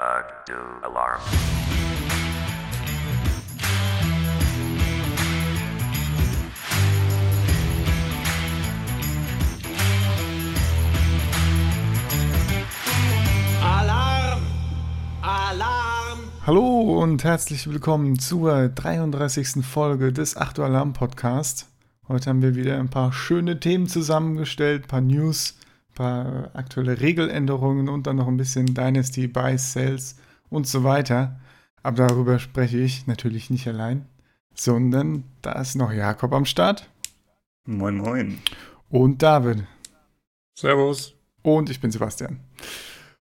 Uh, alarm. Alarm! Alarm! Hallo und herzlich willkommen zur 33. Folge des Achtung Alarm Podcast. Heute haben wir wieder ein paar schöne Themen zusammengestellt, ein paar News, paar aktuelle Regeländerungen und dann noch ein bisschen Dynasty, Buys, Sales und so weiter. Aber darüber spreche ich natürlich nicht allein, sondern da ist noch Jakob am Start Moin, moin. und David. Servus. Und ich bin Sebastian.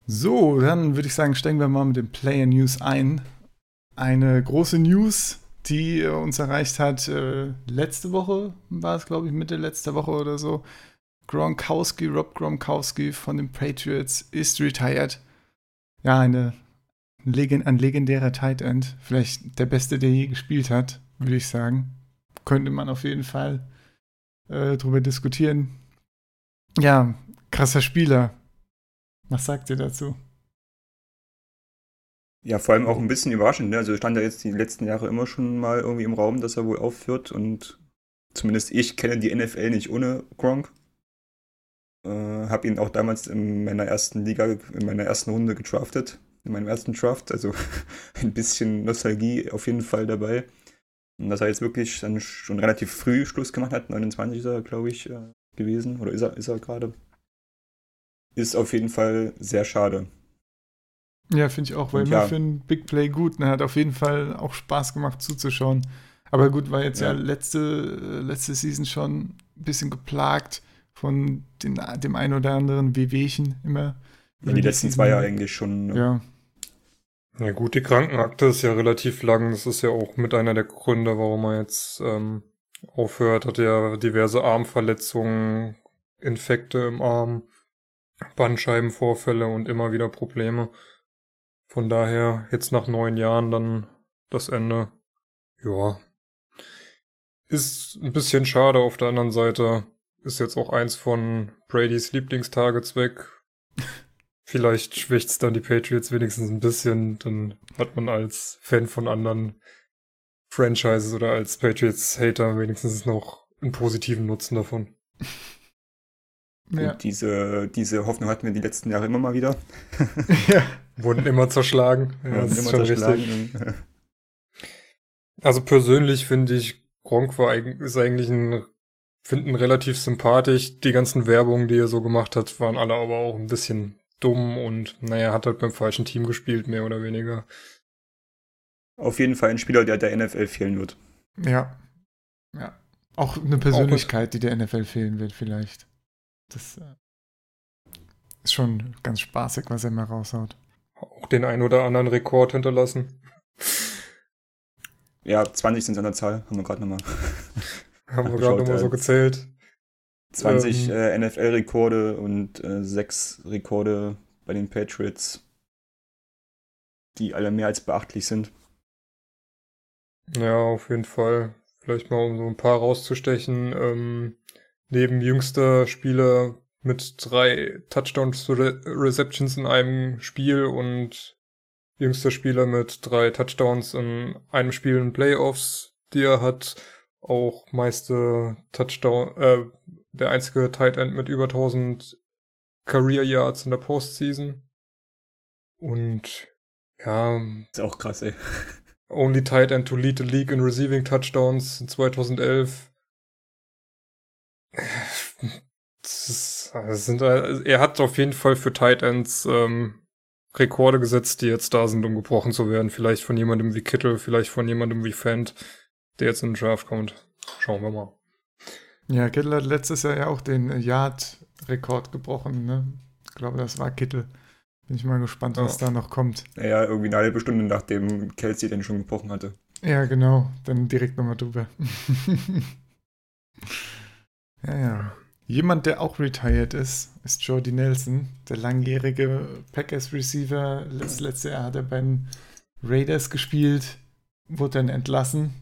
So, dann würde ich sagen, steigen wir mal mit den Player News ein. Eine große News, die uns erreicht hat, äh, letzte Woche war es, glaube ich, Mitte letzter Woche oder so. Gronkowski, Rob Gronkowski von den Patriots ist retired. Ja, eine, ein legendärer Tight End. Vielleicht der beste, der je gespielt hat, würde ich sagen. Könnte man auf jeden Fall äh, drüber diskutieren. Ja, krasser Spieler. Was sagt ihr dazu? Ja, vor allem auch ein bisschen überraschend. Ne? Also stand ja jetzt die letzten Jahre immer schon mal irgendwie im Raum, dass er wohl aufhört. Und zumindest ich kenne die NFL nicht ohne Gronk. Äh, hab ihn auch damals in meiner ersten Liga, in meiner ersten Runde gedraftet. In meinem ersten Draft. Also ein bisschen Nostalgie auf jeden Fall dabei. Und dass er jetzt wirklich dann schon relativ früh Schluss gemacht hat, 29 ist er, glaube ich, äh, gewesen. Oder ist er, ist er gerade. Ist auf jeden Fall sehr schade. Ja, finde ich auch, weil ja. für einen Big Play gut. Ne? Hat auf jeden Fall auch Spaß gemacht zuzuschauen. Aber gut, war jetzt ja, Ja. letzte, äh, letzte Season schon ein bisschen geplagt von den, dem ein oder anderen Wehwehchen immer. Ja, die letzten zwei Jahre eigentlich schon. ne? Ja, Ja gut, die Krankenakte ist ja relativ lang. Das ist ja auch mit einer der Gründe, warum er jetzt ähm, aufhört. Hat ja diverse Armverletzungen, Infekte im Arm, Bandscheibenvorfälle und immer wieder Probleme. Von daher jetzt nach neun Jahren dann das Ende. Ja. Ist ein bisschen schade. Auf der anderen Seite ist jetzt auch eins von Bradys Lieblingstargets weg. Vielleicht schwächt's dann die Patriots wenigstens ein bisschen. Dann hat man als Fan von anderen Franchises oder als Patriots-Hater wenigstens noch einen positiven Nutzen davon. ja. Und diese, diese Hoffnung hatten wir die letzten Jahre immer mal wieder. ja. Wurden immer zerschlagen. Ja, das ist immer schon zerschlagen. richtig. Also persönlich finde ich, Gronk war eigentlich, ist eigentlich ein, finden relativ sympathisch. Die ganzen Werbungen, die er so gemacht hat, waren alle aber auch ein bisschen dumm und naja, hat halt beim falschen Team gespielt, mehr oder weniger. Auf jeden Fall ein Spieler, der der NFL fehlen wird. ja. Ja. Auch eine Persönlichkeit, die der NFL fehlen wird, vielleicht. Das äh, ist schon ganz spaßig, was er mal raushaut. Auch den ein oder anderen Rekord hinterlassen. Ja, 20 sind an der Zahl, haben wir gerade nochmal. Haben wir gerade nochmal so gezählt. 20 Ähm. äh, NFL-Rekorde und äh, 6 Rekorde bei den Patriots, die alle mehr als beachtlich sind. Ja, auf jeden Fall. Vielleicht mal um so ein paar rauszustechen. Ähm, neben jüngster Spieler mit drei Touchdowns Re Receptions in einem Spiel und jüngster Spieler mit drei Touchdowns in einem Spiel in Playoffs, die er hat. Auch meiste Touchdown, äh, der einzige Tight End mit über 1000 Career Yards in der Postseason. Und ja, Ist auch krass, ey. Only tight end to lead the league in receiving touchdowns in 2011. Das ist, das sind, er hat auf jeden Fall für Tight Ends ähm, Rekorde gesetzt, die jetzt da sind, um gebrochen zu werden. Vielleicht von jemandem wie Kittle, vielleicht von jemandem wie Fant, der jetzt in den Draft kommt. Schauen wir mal. Ja, Kittel hat letztes Jahr ja auch den Yard-Rekord gebrochen, ne? Ich glaube, das war Kittel. Bin ich mal gespannt, was Ja. da noch kommt. Naja, irgendwie eine halbe Stunde nachdem Kelsey den schon gebrochen hatte. Ja, genau. Dann direkt nochmal drüber. ja, ja. Jemand, der auch retired ist, ist Jordy Nelson, der langjährige Packers-Receiver. Das letzte Jahr hat er bei den Raiders gespielt, wurde dann entlassen.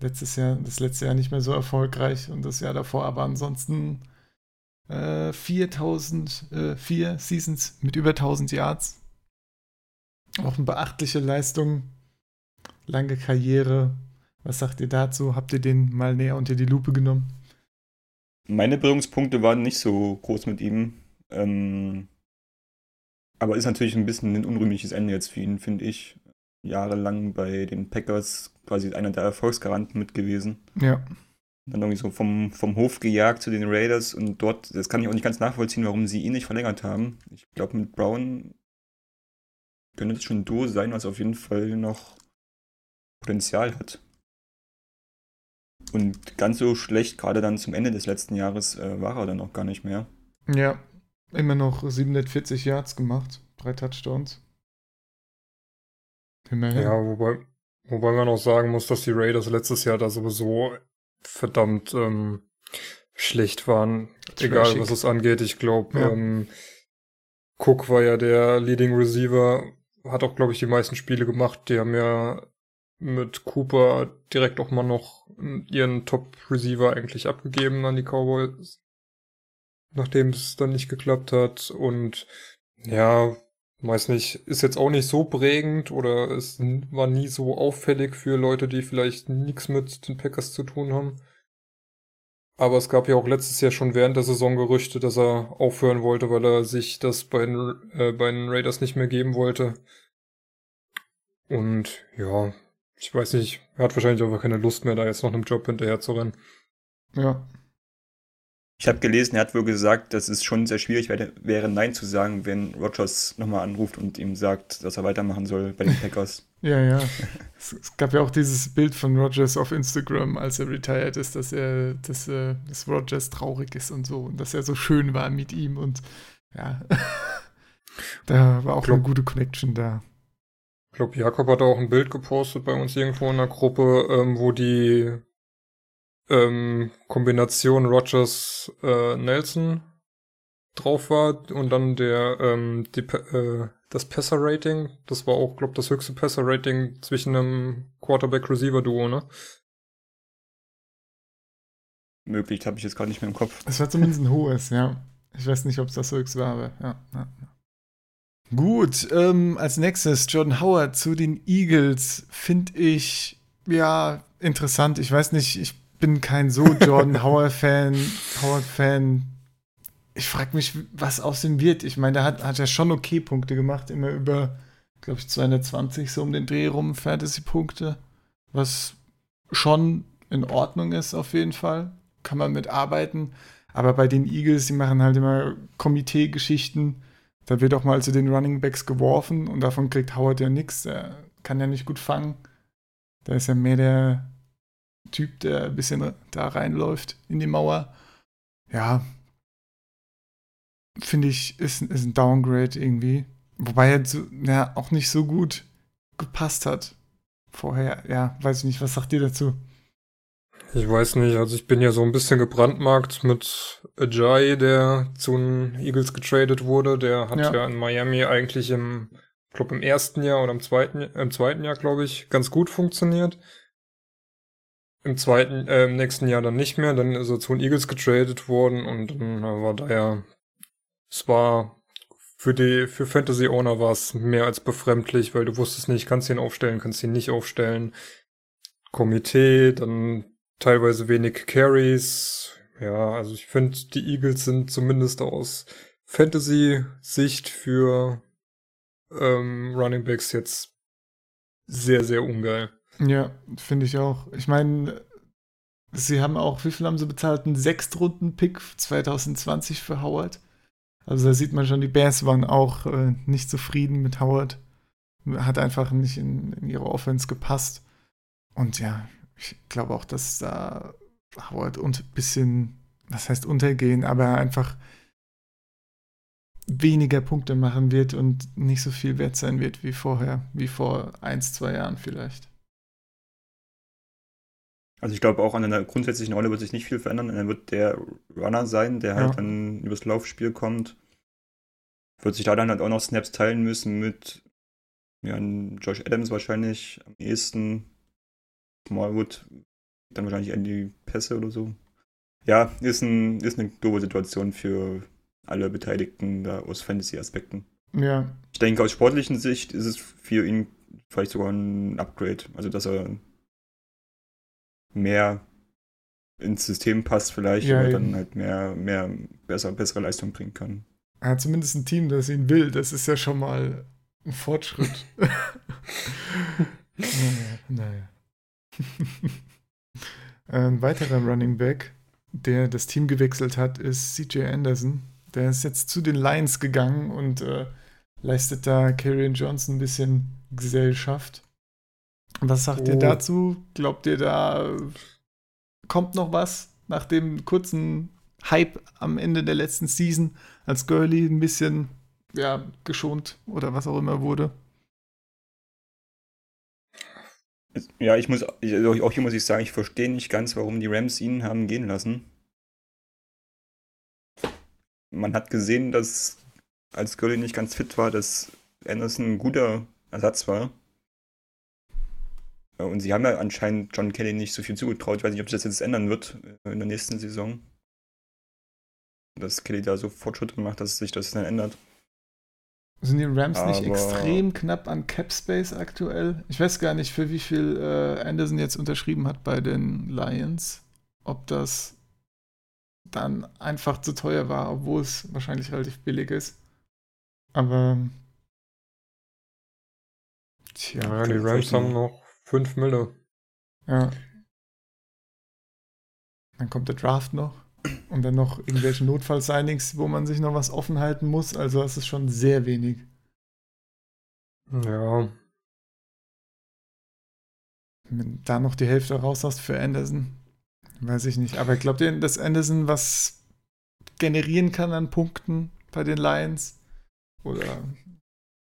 Letztes Jahr, das letzte Jahr nicht mehr so erfolgreich und das Jahr davor aber ansonsten äh, 4000, äh, vier Seasons mit über 1000 Yards. Auch eine beachtliche Leistung, lange Karriere. Was sagt ihr dazu? Habt ihr den mal näher unter die Lupe genommen? Meine Berührungspunkte waren nicht so groß mit ihm. Ähm, aber ist natürlich ein bisschen ein unrühmliches Ende jetzt für ihn, finde ich. Jahrelang bei den Packers quasi einer der Erfolgsgaranten mit gewesen. Ja. Dann irgendwie so vom, vom Hof gejagt zu den Raiders und dort, das kann ich auch nicht ganz nachvollziehen, warum sie ihn nicht verlängert haben. Ich glaube, mit Brown könnte es schon ein Duo sein, was auf jeden Fall noch Potenzial hat. Und ganz so schlecht, gerade dann zum Ende des letzten Jahres, äh, war er dann auch gar nicht mehr. Ja, immer noch 740 Yards gemacht, drei Touchdowns. Immerhin. Ja, wobei, wobei man auch sagen muss, dass die Raiders letztes Jahr da sowieso verdammt ähm, schlecht waren. Trashig. Egal, was es angeht. Ich glaube, ja. ähm, Cook war ja der Leading Receiver, hat auch, glaube ich, die meisten Spiele gemacht. Die haben ja mit Cooper direkt auch mal noch ihren Top-Receiver eigentlich abgegeben an die Cowboys, nachdem es dann nicht geklappt hat. Und ja, weiß nicht, ist jetzt auch nicht so prägend oder es war nie so auffällig für Leute, die vielleicht nichts mit den Packers zu tun haben. Aber es gab ja auch letztes Jahr schon während der Saison Gerüchte, dass er aufhören wollte, weil er sich das bei den, äh, bei den Raiders nicht mehr geben wollte. Und ja, ich weiß nicht, er hat wahrscheinlich einfach keine Lust mehr, da jetzt noch einem Job hinterher zu rennen. Ja. Ich habe gelesen, er hat wohl gesagt, dass es schon sehr schwierig wäre, wäre Nein zu sagen, wenn Rogers nochmal anruft und ihm sagt, dass er weitermachen soll bei den Packers. ja, ja. es, es, gab ja auch dieses Bild von Rogers auf Instagram, als er retired ist, dass er, dass, äh, dass Rogers traurig ist und so und dass er so schön war mit ihm und ja. da war auch glaub, eine gute Connection da. Ich glaube, Jakob hat auch ein Bild gepostet bei uns irgendwo in der Gruppe, ähm, wo die ähm, Kombination Rogers äh, Nelson drauf war und dann der ähm, die, äh, das Passer-Rating, das war auch, glaube das höchste Passer-Rating zwischen einem Quarterback-Receiver-Duo, ne? Möglich, habe ich jetzt gerade nicht mehr im Kopf. Es war zumindest ein hohes, ja. Ich weiß nicht, ob es das höchste war, aber ja. ja. Gut, ähm, als nächstes Jordan Howard zu den Eagles finde ich ja interessant. Ich weiß nicht, ich bin kein so Jordan Howard-Fan. Howard-Fan. Ich frage mich, was aus ihm wird. Ich meine, der hat, hat ja schon okay Punkte gemacht, immer über, glaube ich, 220 so um den Dreh rum Fantasy-Punkte. Was schon in Ordnung ist, auf jeden Fall. Kann man mitarbeiten. Aber bei den Eagles, die machen halt immer Komitee-Geschichten. Da wird auch mal zu den Running Backs geworfen und davon kriegt Howard ja nichts. Er kann ja nicht gut fangen. Da ist ja mehr der Typ, der ein bisschen da reinläuft in die Mauer. Ja, finde ich, ist, ist ein Downgrade irgendwie. Wobei er so, ja, auch nicht so gut gepasst hat vorher. Ja, weiß ich nicht, was sagt ihr dazu? Ich weiß nicht, also ich bin ja so ein bisschen gebrandmarkt mit Ajay, der zu den Eagles getradet wurde. Der hat ja, ja in Miami eigentlich im, glaube im ersten Jahr oder im zweiten, im zweiten Jahr, glaube ich, ganz gut funktioniert. Im zweiten, äh, im nächsten Jahr dann nicht mehr. Dann ist er zu den Eagles getradet worden und dann war da ja, es war für die, für Fantasy Owner war es mehr als befremdlich, weil du wusstest nicht, kannst du ihn aufstellen, kannst du ihn nicht aufstellen. Komitee, dann teilweise wenig Carries. Ja, also ich finde, die Eagles sind zumindest aus Fantasy-Sicht für ähm, Running Backs jetzt sehr, sehr ungeil. Ja, finde ich auch. Ich meine, sie haben auch, wie viel haben sie bezahlt? Einen Sechstrunden-Pick 2020 für Howard. Also da sieht man schon, die Bears waren auch äh, nicht zufrieden mit Howard. Hat einfach nicht in, in ihre Offense gepasst. Und ja, ich glaube auch, dass da Howard ein bisschen, was heißt untergehen, aber einfach weniger Punkte machen wird und nicht so viel wert sein wird wie vorher, wie vor ein, zwei Jahren vielleicht. Also ich glaube auch an einer grundsätzlichen Rolle wird sich nicht viel verändern. Er wird der Runner sein, der halt dann übers Laufspiel kommt. Wird sich da dann halt auch noch Snaps teilen müssen mit ja, Josh Adams wahrscheinlich am ehesten. Smallwood dann wahrscheinlich eher die Pässe oder so. Ja, ist, ein, ist eine doofe Situation für alle Beteiligten da aus Fantasy-Aspekten. Ja. Ich denke, aus sportlichen Sicht ist es für ihn vielleicht sogar ein Upgrade. Also, dass er mehr ins System passt vielleicht Ja, und eben. dann halt mehr, mehr besser, bessere Leistung bringen kann. Hat zumindest ein Team, das ihn will. Das ist ja schon mal ein Fortschritt. naja. naja. ein weiterer Running Back, der das Team gewechselt hat, ist CJ Anderson. Der ist jetzt zu den Lions gegangen und äh, leistet da Karrion Johnson ein bisschen Gesellschaft. Was sagt ihr Oh. dazu? Glaubt ihr, da kommt noch was nach dem kurzen Hype am Ende der letzten Season, als Gurley ein bisschen ja, geschont oder was auch immer wurde? Ja, ich muss, ich, also auch hier muss ich sagen, ich verstehe nicht ganz, warum die Rams ihn haben gehen lassen. Man hat gesehen, dass als Gurley nicht ganz fit war, dass Anderson ein guter Ersatz war. Äh, Und sie haben ja anscheinend John Kelly nicht so viel zugetraut. Ich weiß nicht, ob sich das jetzt ändern wird äh, in der nächsten Saison. Dass Kelly da so Fortschritte macht, dass sich das dann ändert. Sind die Rams nicht Aber- extrem knapp an Cap Space aktuell? Ich weiß gar nicht, für wie viel äh, Anderson jetzt unterschrieben hat bei den Lions. Ob das dann einfach zu teuer war, obwohl es wahrscheinlich relativ billig ist. Aber. Tja, Ja, die Rams haben noch- 5 Mille. ja. Dann kommt der Draft noch. Und dann noch irgendwelche Notfall-Signings, wo man sich noch was offen halten muss. Also, es ist schon sehr wenig. Ja, Wenn du da noch die Hälfte raus hast für Anderson, weiß ich nicht. Aber glaubt ihr, dass Anderson was generieren kann an Punkten bei den Lions? Oder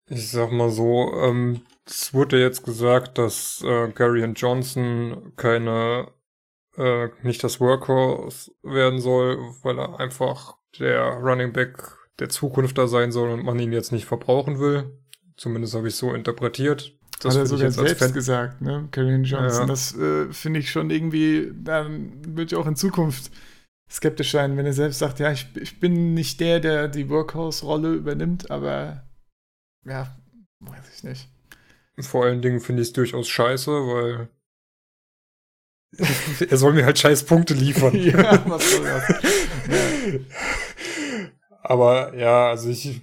ich sag mal so, ähm, es wurde jetzt gesagt, dass äh, Gary und Johnson keine, äh, nicht das Workhorse werden soll, weil er einfach der Running Back der Zukunft da sein soll und man ihn jetzt nicht verbrauchen will. Zumindest habe ich so interpretiert. hat er sogar selbst Fan- gesagt, ne? Karrion Johnson. Ja. Das äh, finde ich schon irgendwie, dann würde ich auch in Zukunft skeptisch sein, wenn er selbst sagt, ja, ich, ich bin nicht der, der die Workhouse-Rolle übernimmt, aber ja, weiß ich nicht. Vor allen Dingen finde ich es durchaus scheiße, weil er soll mir halt scheiß Punkte liefern. ja, was soll das? Ja. Aber ja, also ich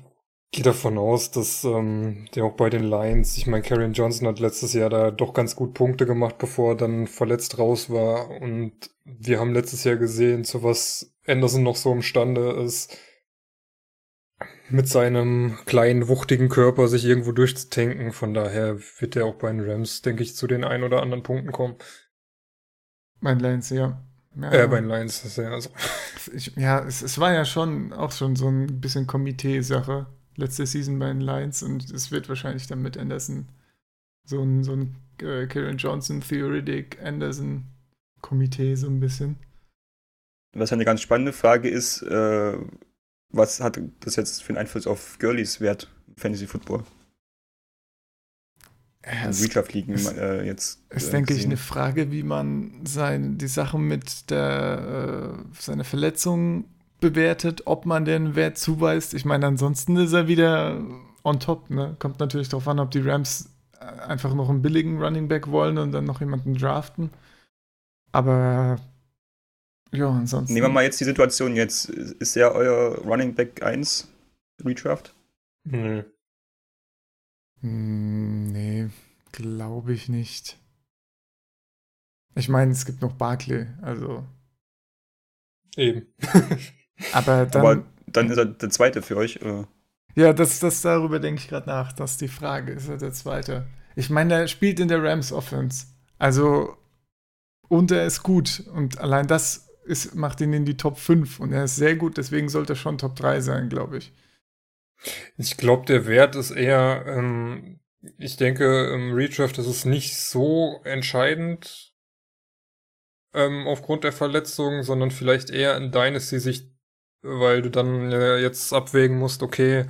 gehe davon aus, dass ähm, der auch bei den Lions, ich meine, Karrion Johnson hat letztes Jahr da doch ganz gut Punkte gemacht, bevor er dann verletzt raus war. Und wir haben letztes Jahr gesehen, zu was Anderson noch so imstande ist, mit seinem kleinen, wuchtigen Körper sich irgendwo durchzutanken. Von daher wird er auch bei den Rams, denke ich, zu den ein oder anderen Punkten kommen. Mein Lions, ja. ja. Äh, bei den Lions ist er also. Ich, ja, es, es war ja schon auch schon so ein bisschen Komitee-Sache letzte Season bei den Lions und es wird wahrscheinlich dann mit Anderson so ein, so ein äh, Kieran Johnson, Theoretic, Anderson Komitee so ein bisschen. Was eine ganz spannende Frage ist, äh, was hat das jetzt für einen Einfluss auf Girlies Wert im Fantasy Football? Es Redraft liegen äh, jetzt. ist, äh, denke ich, eine Frage, wie man sein, die Sache mit der, äh, seine Verletzung bewertet, ob man den Wert zuweist. Ich meine, ansonsten ist er wieder on top. Ne? Kommt natürlich darauf an, ob die Rams äh, einfach noch einen billigen Running Back wollen und dann noch jemanden draften. Aber ja, ansonsten. Nehmen wir mal jetzt die Situation jetzt. Ist er euer Running Back 1 Redraft? Nö. Hm, nee, glaube ich nicht. Ich meine, es gibt noch Barkley, also. Eben. Aber dann. Aber dann ist er der zweite für euch. Äh, Ja, das, das darüber denke ich gerade nach. Das ist die Frage. Ist er der Zweite? Ich meine, er spielt in der Rams Offense. Also, und er ist gut. Und allein das ist, macht ihn in die Top 5. Und er ist sehr gut, deswegen sollte er schon Top 3 sein, glaube ich. Ich glaube, der Wert ist eher, ähm, ich denke, im Redraft ist es nicht so entscheidend ähm, aufgrund der Verletzung, sondern vielleicht eher in Dynasty-Sicht, weil du dann äh, jetzt abwägen musst, okay,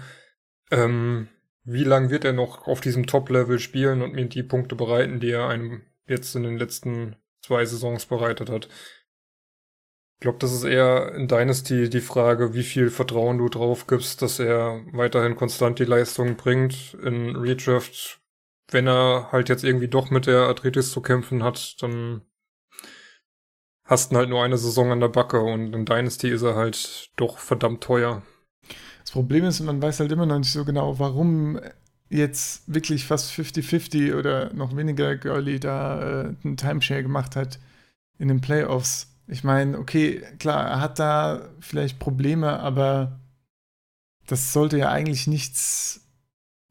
ähm, wie lang wird er noch auf diesem Top-Level spielen und mir die Punkte bereiten, die er einem jetzt in den letzten zwei Saisons bereitet hat. Ich glaube, das ist eher in Dynasty die Frage, wie viel Vertrauen du drauf gibst, dass er weiterhin konstant die Leistung bringt. In Redraft, wenn er halt jetzt irgendwie doch mit der Arthritis zu kämpfen hat, dann hast du halt nur eine Saison an der Backe und in Dynasty ist er halt doch verdammt teuer. Das Problem ist, man weiß halt immer noch nicht so genau, warum jetzt wirklich fast 50-50 oder noch weniger Girly da äh, einen Timeshare gemacht hat in den Playoffs. Ich meine, okay, klar, er hat da vielleicht Probleme, aber das sollte ja eigentlich nichts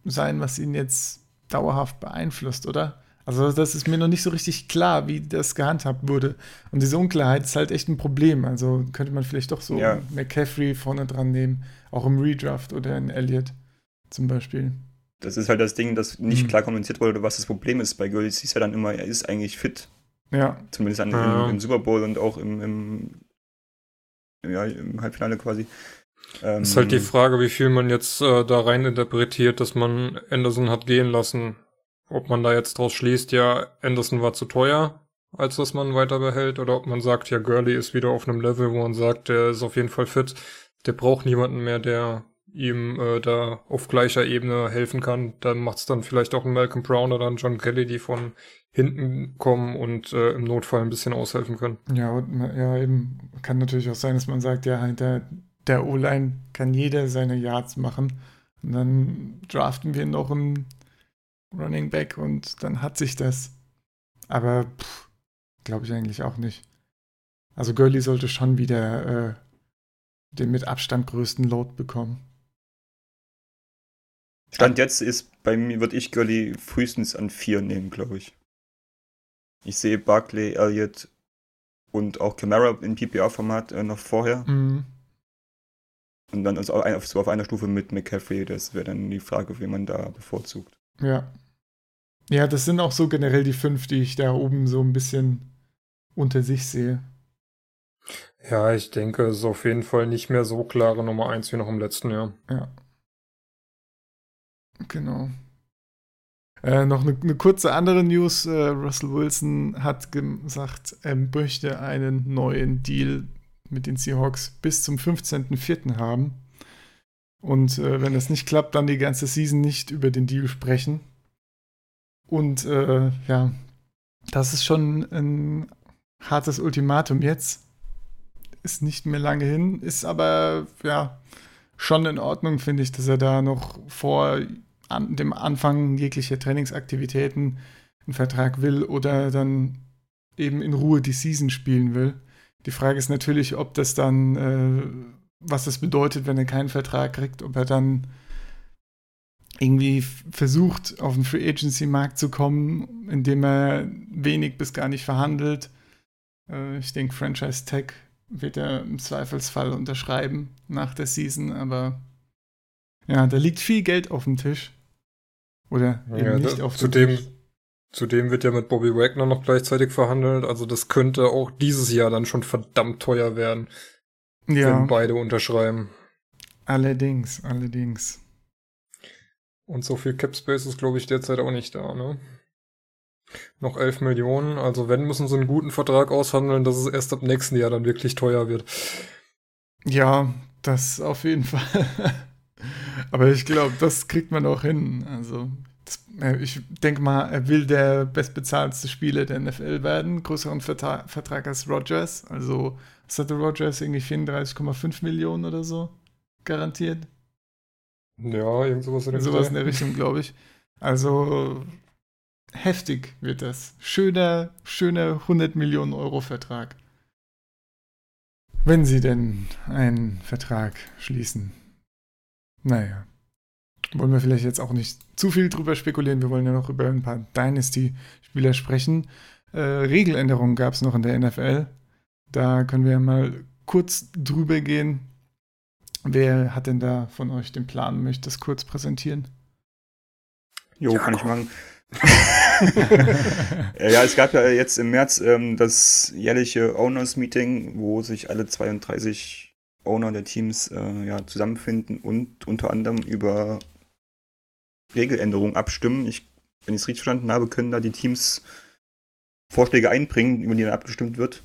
sein, was ihn jetzt dauerhaft beeinflusst, oder? Also das ist mir noch nicht so richtig klar, wie das gehandhabt wurde. Und diese Unklarheit ist halt echt ein Problem. Also könnte man vielleicht doch so Ja. McCaffrey vorne dran nehmen, auch im Redraft oder in Elliott zum Beispiel. Das ist halt das Ding, dass nicht Mhm. klar kommuniziert wurde, was das Problem ist. Bei Gurley hieß ja dann immer, er ist eigentlich fit. Ja, Zumindest an, Ja. im, im Super Bowl und auch im, im, ja, im Halbfinale quasi. Ähm, Ist halt die Frage, wie viel man jetzt äh, da rein interpretiert, dass man Anderson hat gehen lassen. Ob man da jetzt draus schließt, ja, Anderson war zu teuer, als dass man weiter behält, oder ob man sagt, ja, Gurley ist wieder auf einem Level, wo man sagt, der ist auf jeden Fall fit. Der braucht niemanden mehr, der ihm äh, da auf gleicher Ebene helfen kann. Dann macht's dann vielleicht auch ein Malcolm Brown oder ein John Kelly, die von hinten kommen und äh, im Notfall ein bisschen aushelfen können. ja, und, ja, eben. Kann natürlich auch sein, dass man sagt, ja, hinter der O-Line kann jeder seine Yards machen. Und dann draften wir noch einen Running Back und dann hat sich das. Aber glaube ich eigentlich auch nicht. Also Gurley sollte schon wieder äh, den mit Abstand größten Load bekommen. Stand jetzt ist, bei mir würde ich Gurley frühestens an vier nehmen, glaube ich. Ich sehe Barkley, Elliott und auch Camara im PPR-Format äh, noch vorher. Mhm. Und dann also auf, so auf einer Stufe mit McCaffrey. Das wäre dann die Frage, wie man da bevorzugt. Ja. Ja, das sind auch so generell die fünf, die ich da oben so ein bisschen unter sich sehe. Ja, ich denke, es ist auf jeden Fall nicht mehr so klare Nummer eins wie noch im letzten Jahr. Ja. Genau. Äh, noch eine, eine kurze andere News. Äh, Russell Wilson hat gesagt, er möchte einen neuen Deal mit den Seahawks bis zum 15.04. haben. Und äh, wenn das nicht klappt, dann die ganze Season nicht über den Deal sprechen. Und äh, ja, das ist schon ein hartes Ultimatum jetzt. Ist nicht mehr lange hin, ist aber ja schon in Ordnung, finde ich, dass er da noch vor an dem Anfang jeglicher Trainingsaktivitäten einen Vertrag will oder dann eben in Ruhe die Season spielen will. Die Frage ist natürlich, ob das dann, äh, was das bedeutet, wenn er keinen Vertrag kriegt, ob er dann irgendwie versucht, auf den Free Agency Markt zu kommen, indem er wenig bis gar nicht verhandelt. Äh, ich denke, Franchise Tag wird er im Zweifelsfall unterschreiben nach der Season, aber ja, da liegt viel Geld auf dem Tisch. Oder eben Ja, nicht auf dem zudem, zudem wird ja mit Bobby Wagner noch gleichzeitig verhandelt. Also das könnte auch dieses Jahr dann schon verdammt teuer werden, Ja, wenn beide unterschreiben. allerdings, allerdings. Und so viel Cap Space ist, glaube ich, derzeit auch nicht da, ne? Noch 11 Millionen. Also wenn, müssen sie einen guten Vertrag aushandeln, dass es erst ab nächsten Jahr dann wirklich teuer wird. Ja, das auf jeden Fall. Aber ich glaube, das kriegt man auch hin. Also, das, äh, ich denke mal, er will der bestbezahlteste Spieler der NFL werden. Größeren Vertra Vertrag als Rogers. Also, was hatte Rogers? Irgendwie 34,5 Millionen oder so? Garantiert. Ja, irgend sowas in dem Sowas in der Richtung, glaube ich. Also, heftig wird das. Schöner, schöner 100 Millionen Euro Vertrag. Wenn sie denn einen Vertrag schließen. Naja. Wollen wir vielleicht jetzt auch nicht zu viel drüber spekulieren. Wir wollen ja noch über ein paar Dynasty-Spieler sprechen. Äh, Regeländerungen gab es noch in der NFL. Da können wir mal kurz drüber gehen. Wer hat denn da von euch den Plan? Möchte das kurz präsentieren? Jo, Ja, kann ich machen. Ja, es gab ja jetzt im März ähm, das jährliche Owners Meeting, wo sich alle 32 Owner der Teams äh, ja, zusammenfinden und unter anderem über Regeländerungen abstimmen. Ich, wenn ich es richtig verstanden habe, können da die Teams Vorschläge einbringen, über die dann abgestimmt wird.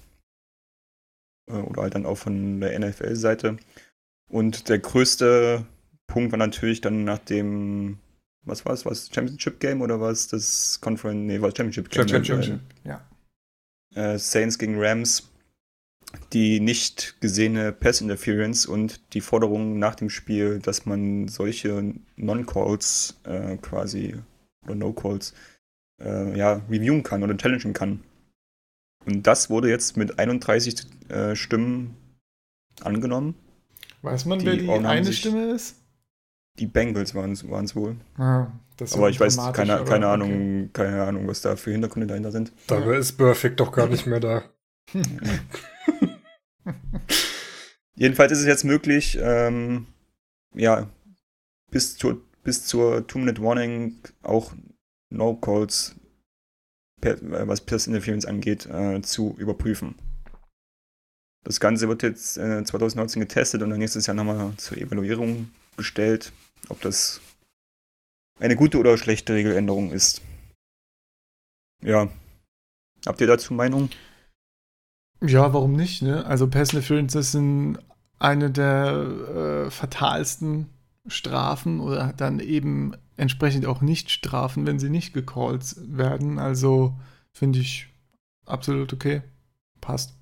äh, oder halt dann auch von der NFL-Seite. Und der größte Punkt war natürlich dann nach dem, was war es, was Championship Game oder was das Conference, nee, war Championship Game. Championship, ja. Äh, Saints gegen Rams, die nicht gesehene Pass Interference und die Forderung nach dem Spiel, dass man solche Non-Calls äh, quasi oder No-Calls äh, ja, reviewen kann oder challengen kann. Und das wurde jetzt mit 31 äh, Stimmen angenommen. Weiß man, die wer die eine Stimme ist? Die Bengals waren es wohl. Ah, aber ich weiß keine, keine Ahnung, okay. keine Ahnung, was da für Hintergründe dahinter sind. Dabei ist Perfect doch gar nicht mehr da. Jedenfalls ist es jetzt möglich, ähm, ja, bis zur, bis zur Two-Minute-Warning auch No-Calls, was Pass Interference angeht, äh, zu überprüfen. Das Ganze wird jetzt äh, 2019 getestet und dann nächstes Jahr nochmal zur Evaluierung gestellt, ob das eine gute oder schlechte Regeländerung ist. Ja. Habt ihr dazu Meinung? Ja, warum nicht? Ne? Also Pass Interference sind eine der äh, fatalsten Strafen oder dann eben entsprechend auch nicht Strafen, wenn sie nicht gecallt werden. Also finde ich absolut okay. Passt.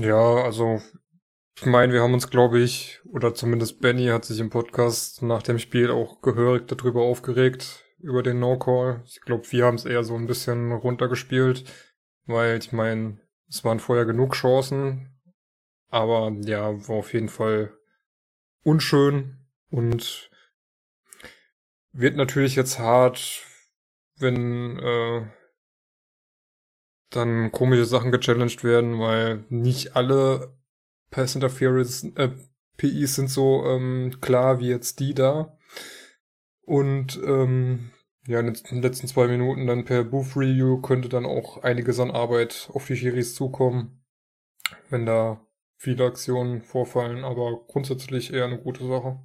Ja, also ich meine, wir haben uns, glaube ich, oder zumindest Benny hat sich im Podcast nach dem Spiel auch gehörig darüber aufgeregt, über den No-Call. Ich glaube, wir haben es eher so ein bisschen runtergespielt, weil ich meine, es waren vorher genug Chancen, aber ja, war auf jeden Fall unschön und wird natürlich jetzt hart, wenn äh, dann komische Sachen gechallenged werden, weil nicht alle Pass Interference äh, PIs sind so ähm, klar wie jetzt die da. Und ähm, ja, in den letzten zwei Minuten dann per Booth Review könnte dann auch einiges an Arbeit auf die Chiris zukommen, wenn da viele Aktionen vorfallen, aber grundsätzlich eher eine gute Sache.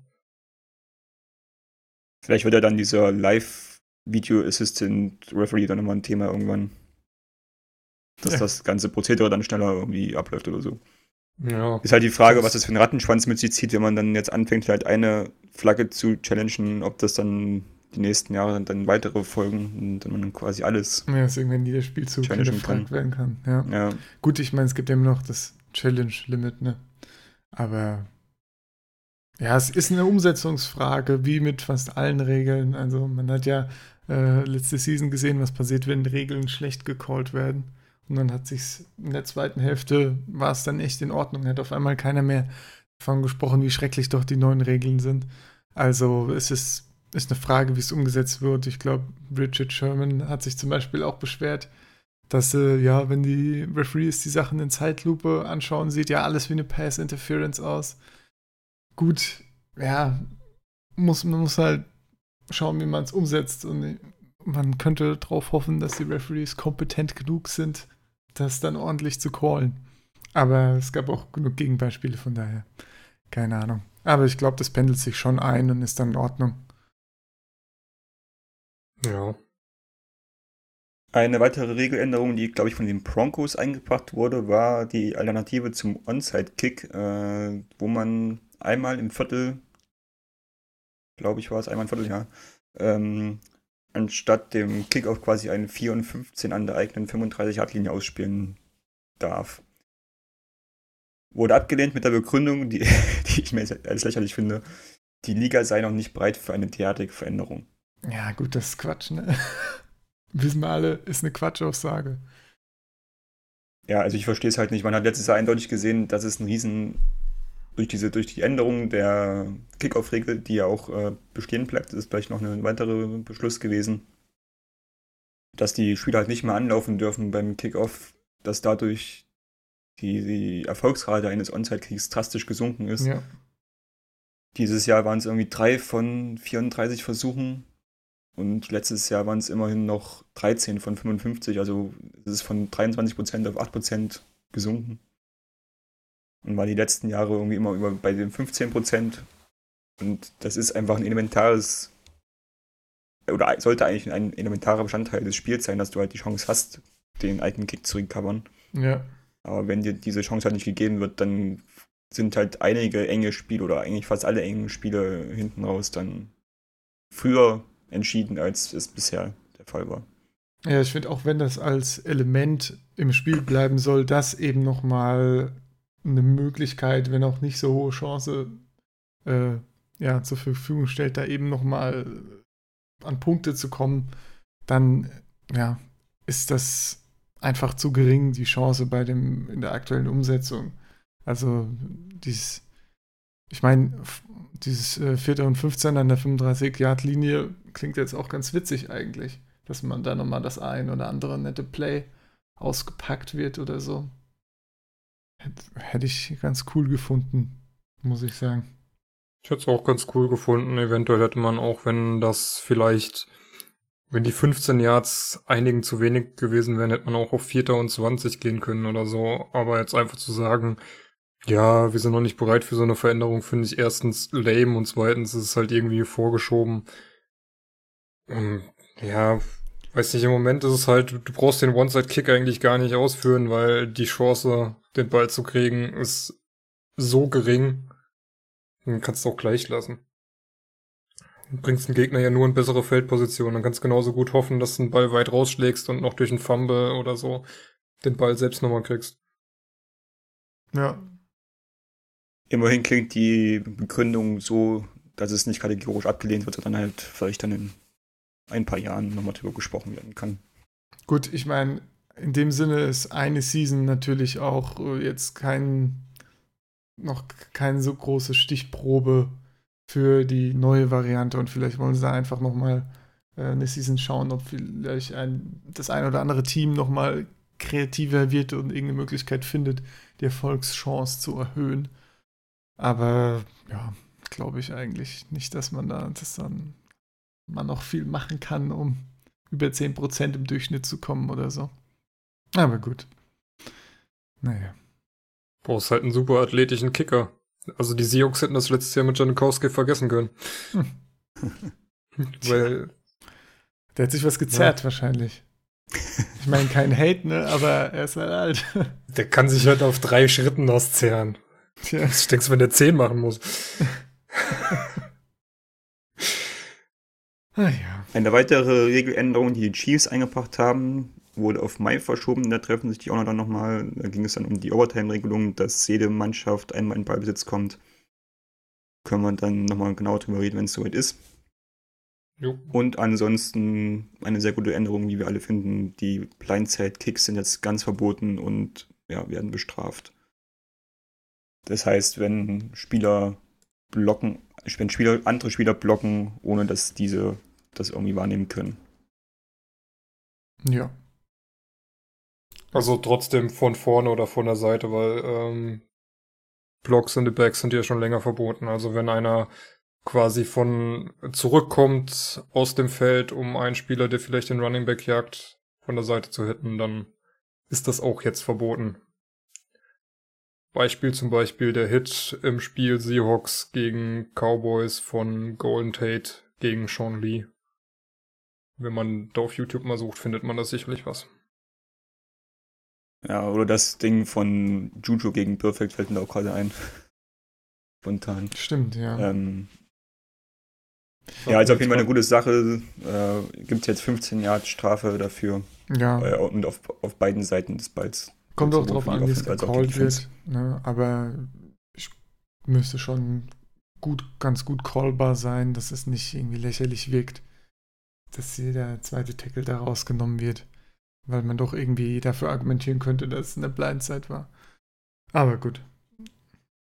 Vielleicht wird ja dann dieser Live-Video Assistant Referee dann nochmal ein Thema irgendwann. Dass ja. das ganze Prozedere dann schneller irgendwie abläuft oder so. Ja. Ist halt die Frage, was das für ein Rattenschwanz mit sich zieht, wenn man dann jetzt anfängt, halt eine Flagge zu challengen, ob das dann die nächsten Jahre dann weitere folgen und dann man quasi alles. Ja, dass irgendwann jeder Spielzug gefragt werden kann. Ja. ja. Gut, ich meine, es gibt immer noch das Challenge-Limit, ne? Aber ja, es ist eine Umsetzungsfrage, wie mit fast allen Regeln. Also man hat ja äh, letzte Season gesehen, was passiert, wenn Regeln schlecht gecallt werden. Und dann hat sich in der zweiten Hälfte war es dann echt in Ordnung. Hat auf einmal keiner mehr davon gesprochen, wie schrecklich doch die neuen Regeln sind. Also es ist, ist eine Frage, wie es umgesetzt wird. Ich glaube, Richard Sherman hat sich zum Beispiel auch beschwert, dass äh, ja, wenn die Referees die Sachen in Zeitlupe anschauen, sieht ja alles wie eine Pass Interference aus. Gut, ja, muss, man muss halt schauen, wie man es umsetzt und man könnte darauf hoffen, dass die Referees kompetent genug sind, das dann ordentlich zu callen. Aber es gab auch genug Gegenbeispiele, von daher keine Ahnung. Aber ich glaube, das pendelt sich schon ein und ist dann in Ordnung. Ja. Eine weitere Regeländerung, die, glaube ich, von den Broncos eingebracht wurde, war die Alternative zum Onside-Kick, äh, wo man einmal im Viertel, glaube ich, war es einmal im Viertel, ja, ähm, anstatt dem Kickoff quasi einen 4 und 15 an der eigenen 35-Yard-Linie ausspielen darf. Wurde abgelehnt mit der Begründung, die, die ich mir als lächerlich finde, die Liga sei noch nicht bereit für eine derartige Veränderung. Ja, gut, das ist Quatsch, ne? Wissen wir alle, ist eine Quatschaussage. Ja, also ich verstehe es halt nicht. Man hat letztes Jahr eindeutig gesehen, dass es ein riesen durch diese, durch die Änderung der Kickoff-Regel, die ja auch äh, bestehen bleibt, ist vielleicht noch ein weiterer Beschluss gewesen, dass die Spieler halt nicht mehr anlaufen dürfen beim Kickoff, dass dadurch die, die Erfolgsrate eines Onside-Kicks drastisch gesunken ist. Ja. Dieses Jahr waren es irgendwie drei von 34 Versuchen und letztes Jahr waren es immerhin noch 13 von 55, also es ist von 23% auf 8% gesunken und war die letzten Jahre irgendwie immer über bei den 15 Prozent. Und das ist einfach ein elementares, oder sollte eigentlich ein elementarer Bestandteil des Spiels sein, dass du halt die Chance hast, den alten Kick zu recovern. Ja. Aber wenn dir diese Chance halt nicht gegeben wird, dann sind halt einige enge Spiele oder eigentlich fast alle engen Spiele hinten raus dann früher entschieden, als es bisher der Fall war. Ja, ich finde auch, wenn das als Element im Spiel bleiben soll, das eben nochmal eine Möglichkeit, wenn auch nicht so hohe Chance, äh, ja, zur Verfügung stellt, da eben nochmal an Punkte zu kommen, dann, ja, ist das einfach zu gering, die Chance bei dem, in der aktuellen Umsetzung. Also, dieses, ich meine, dieses äh, 4. und 15 an der 35-Yard-Linie klingt jetzt auch ganz witzig eigentlich dass man da nochmal das ein oder andere nette Play ausgepackt wird oder so. Hätte ich ganz cool gefunden, muss ich sagen. Ich hätte es auch ganz cool gefunden. Eventuell hätte man auch, wenn das vielleicht, wenn die 15 Yards einigen zu wenig gewesen wären, hätte man auch auf 4. und 20 gehen können oder so. Aber jetzt einfach zu sagen, ja, wir sind noch nicht bereit für so eine Veränderung, finde ich erstens lame und zweitens ist es halt irgendwie vorgeschoben. Und ja, weiß nicht, im Moment ist es halt, du brauchst den One-Side-Kick eigentlich gar nicht ausführen, weil die Chance, den Ball zu kriegen, ist so gering. Dann kannst du auch gleich lassen. Du bringst den Gegner ja nur in bessere Feldposition. Dann kannst du genauso gut hoffen, dass du den Ball weit rausschlägst und noch durch einen Fumble oder so den Ball selbst nochmal kriegst. Ja. Immerhin klingt die Begründung so, dass es nicht kategorisch abgelehnt wird, sondern halt vielleicht dann in ein paar Jahren nochmal drüber gesprochen werden kann. Gut, ich meine, in dem Sinne ist eine Season natürlich auch äh, jetzt kein, noch keine so große Stichprobe für die neue Variante und vielleicht wollen sie da einfach nochmal äh, eine Season schauen, ob vielleicht ein, das ein oder andere Team nochmal kreativer wird und irgendeine Möglichkeit findet, die Erfolgschance zu erhöhen. Aber ja, glaube ich eigentlich nicht, dass man da das dann man noch viel machen kann, um über 10% im Durchschnitt zu kommen oder so. Aber gut. Naja. Brauchst halt einen super athletischen Kicker. Also die Seahawks hätten das letztes Jahr mit Janikowski vergessen können. Hm. Weil. Der hat sich was gezerrt ja. wahrscheinlich. Ich meine, kein Hate, ne? Aber er ist halt alt. Der kann sich halt auf drei Schritten auszerren. Tja. Ich denke, wenn der zehn machen muss. Ah, ja. Eine weitere Regeländerung, die die Chiefs eingebracht haben, wurde auf Mai verschoben. Da treffen sich die auch dann nochmal. Da ging es dann um die Overtime-Regelung, dass jede Mannschaft einmal in Ballbesitz kommt. Können wir dann nochmal genau drüber reden, wenn es soweit ist. Jo. Und ansonsten eine sehr gute Änderung, wie wir alle finden. Die Blindside-Kicks sind jetzt ganz verboten und ja, werden bestraft. Das heißt, wenn Spieler blocken, wenn Spieler, andere Spieler blocken, ohne dass diese das irgendwie wahrnehmen können. Ja. Also trotzdem von vorne oder von der Seite, weil ähm, Blocks in the Back sind ja schon länger verboten. Also wenn einer quasi von zurückkommt aus dem Feld, um einen Spieler, der vielleicht den Running Back jagt, von der Seite zu hitten, dann ist das auch jetzt verboten. Beispiel zum Beispiel der Hit im Spiel Seahawks gegen Cowboys von Golden Tate gegen Sean Lee. Wenn man da auf YouTube mal sucht, findet man da sicherlich was. Ja, oder das Ding von Juju gegen Perfect fällt mir auch gerade ein. Spontan. Stimmt, ja. Ähm, ja, ist auf jeden Fall eine gute Sache. Äh, Gibt jetzt 15 Jahre Strafe dafür. Ja. Äh, und auf, auf beiden Seiten des Balls. Kommt auch drauf an, wie es gecallt wird. Ne? Aber ich müsste schon gut, ganz gut callbar sein, dass es nicht irgendwie lächerlich wirkt, dass jeder zweite Tackle da rausgenommen wird. Weil man doch irgendwie dafür argumentieren könnte, dass es eine Blindzeit war. Aber gut.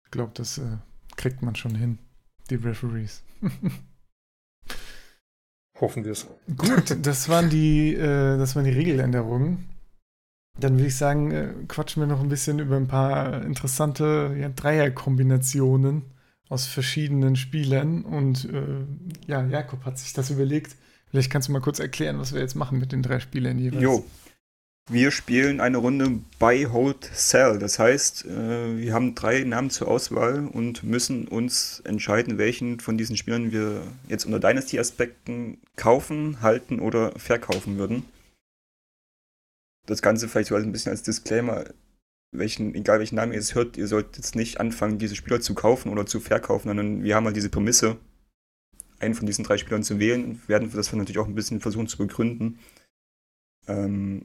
Ich glaube, das äh, kriegt man schon hin. Die Referees. Hoffen wir es. Gut, das waren die, äh, das waren die Regeländerungen. Dann würde ich sagen, äh, quatschen wir noch ein bisschen über ein paar interessante ja, Dreierkombinationen aus verschiedenen Spielern. Und äh, ja, Jakob hat sich das überlegt. Vielleicht kannst du mal kurz erklären, was wir jetzt machen mit den drei Spielern jeweils. Jo. Wir spielen eine Runde Buy, Hold, Sell. Das heißt, äh, wir haben drei Namen zur Auswahl und müssen uns entscheiden, welchen von diesen Spielern wir jetzt unter Dynasty-Aspekten kaufen, halten oder verkaufen würden das Ganze vielleicht so ein bisschen als Disclaimer. welchen, egal welchen Namen ihr jetzt hört, ihr sollt jetzt nicht anfangen, diese Spieler zu kaufen oder zu verkaufen, sondern wir haben halt diese Prämisse, einen von diesen drei Spielern zu wählen, werden wir das natürlich auch ein bisschen versuchen zu begründen. Ähm,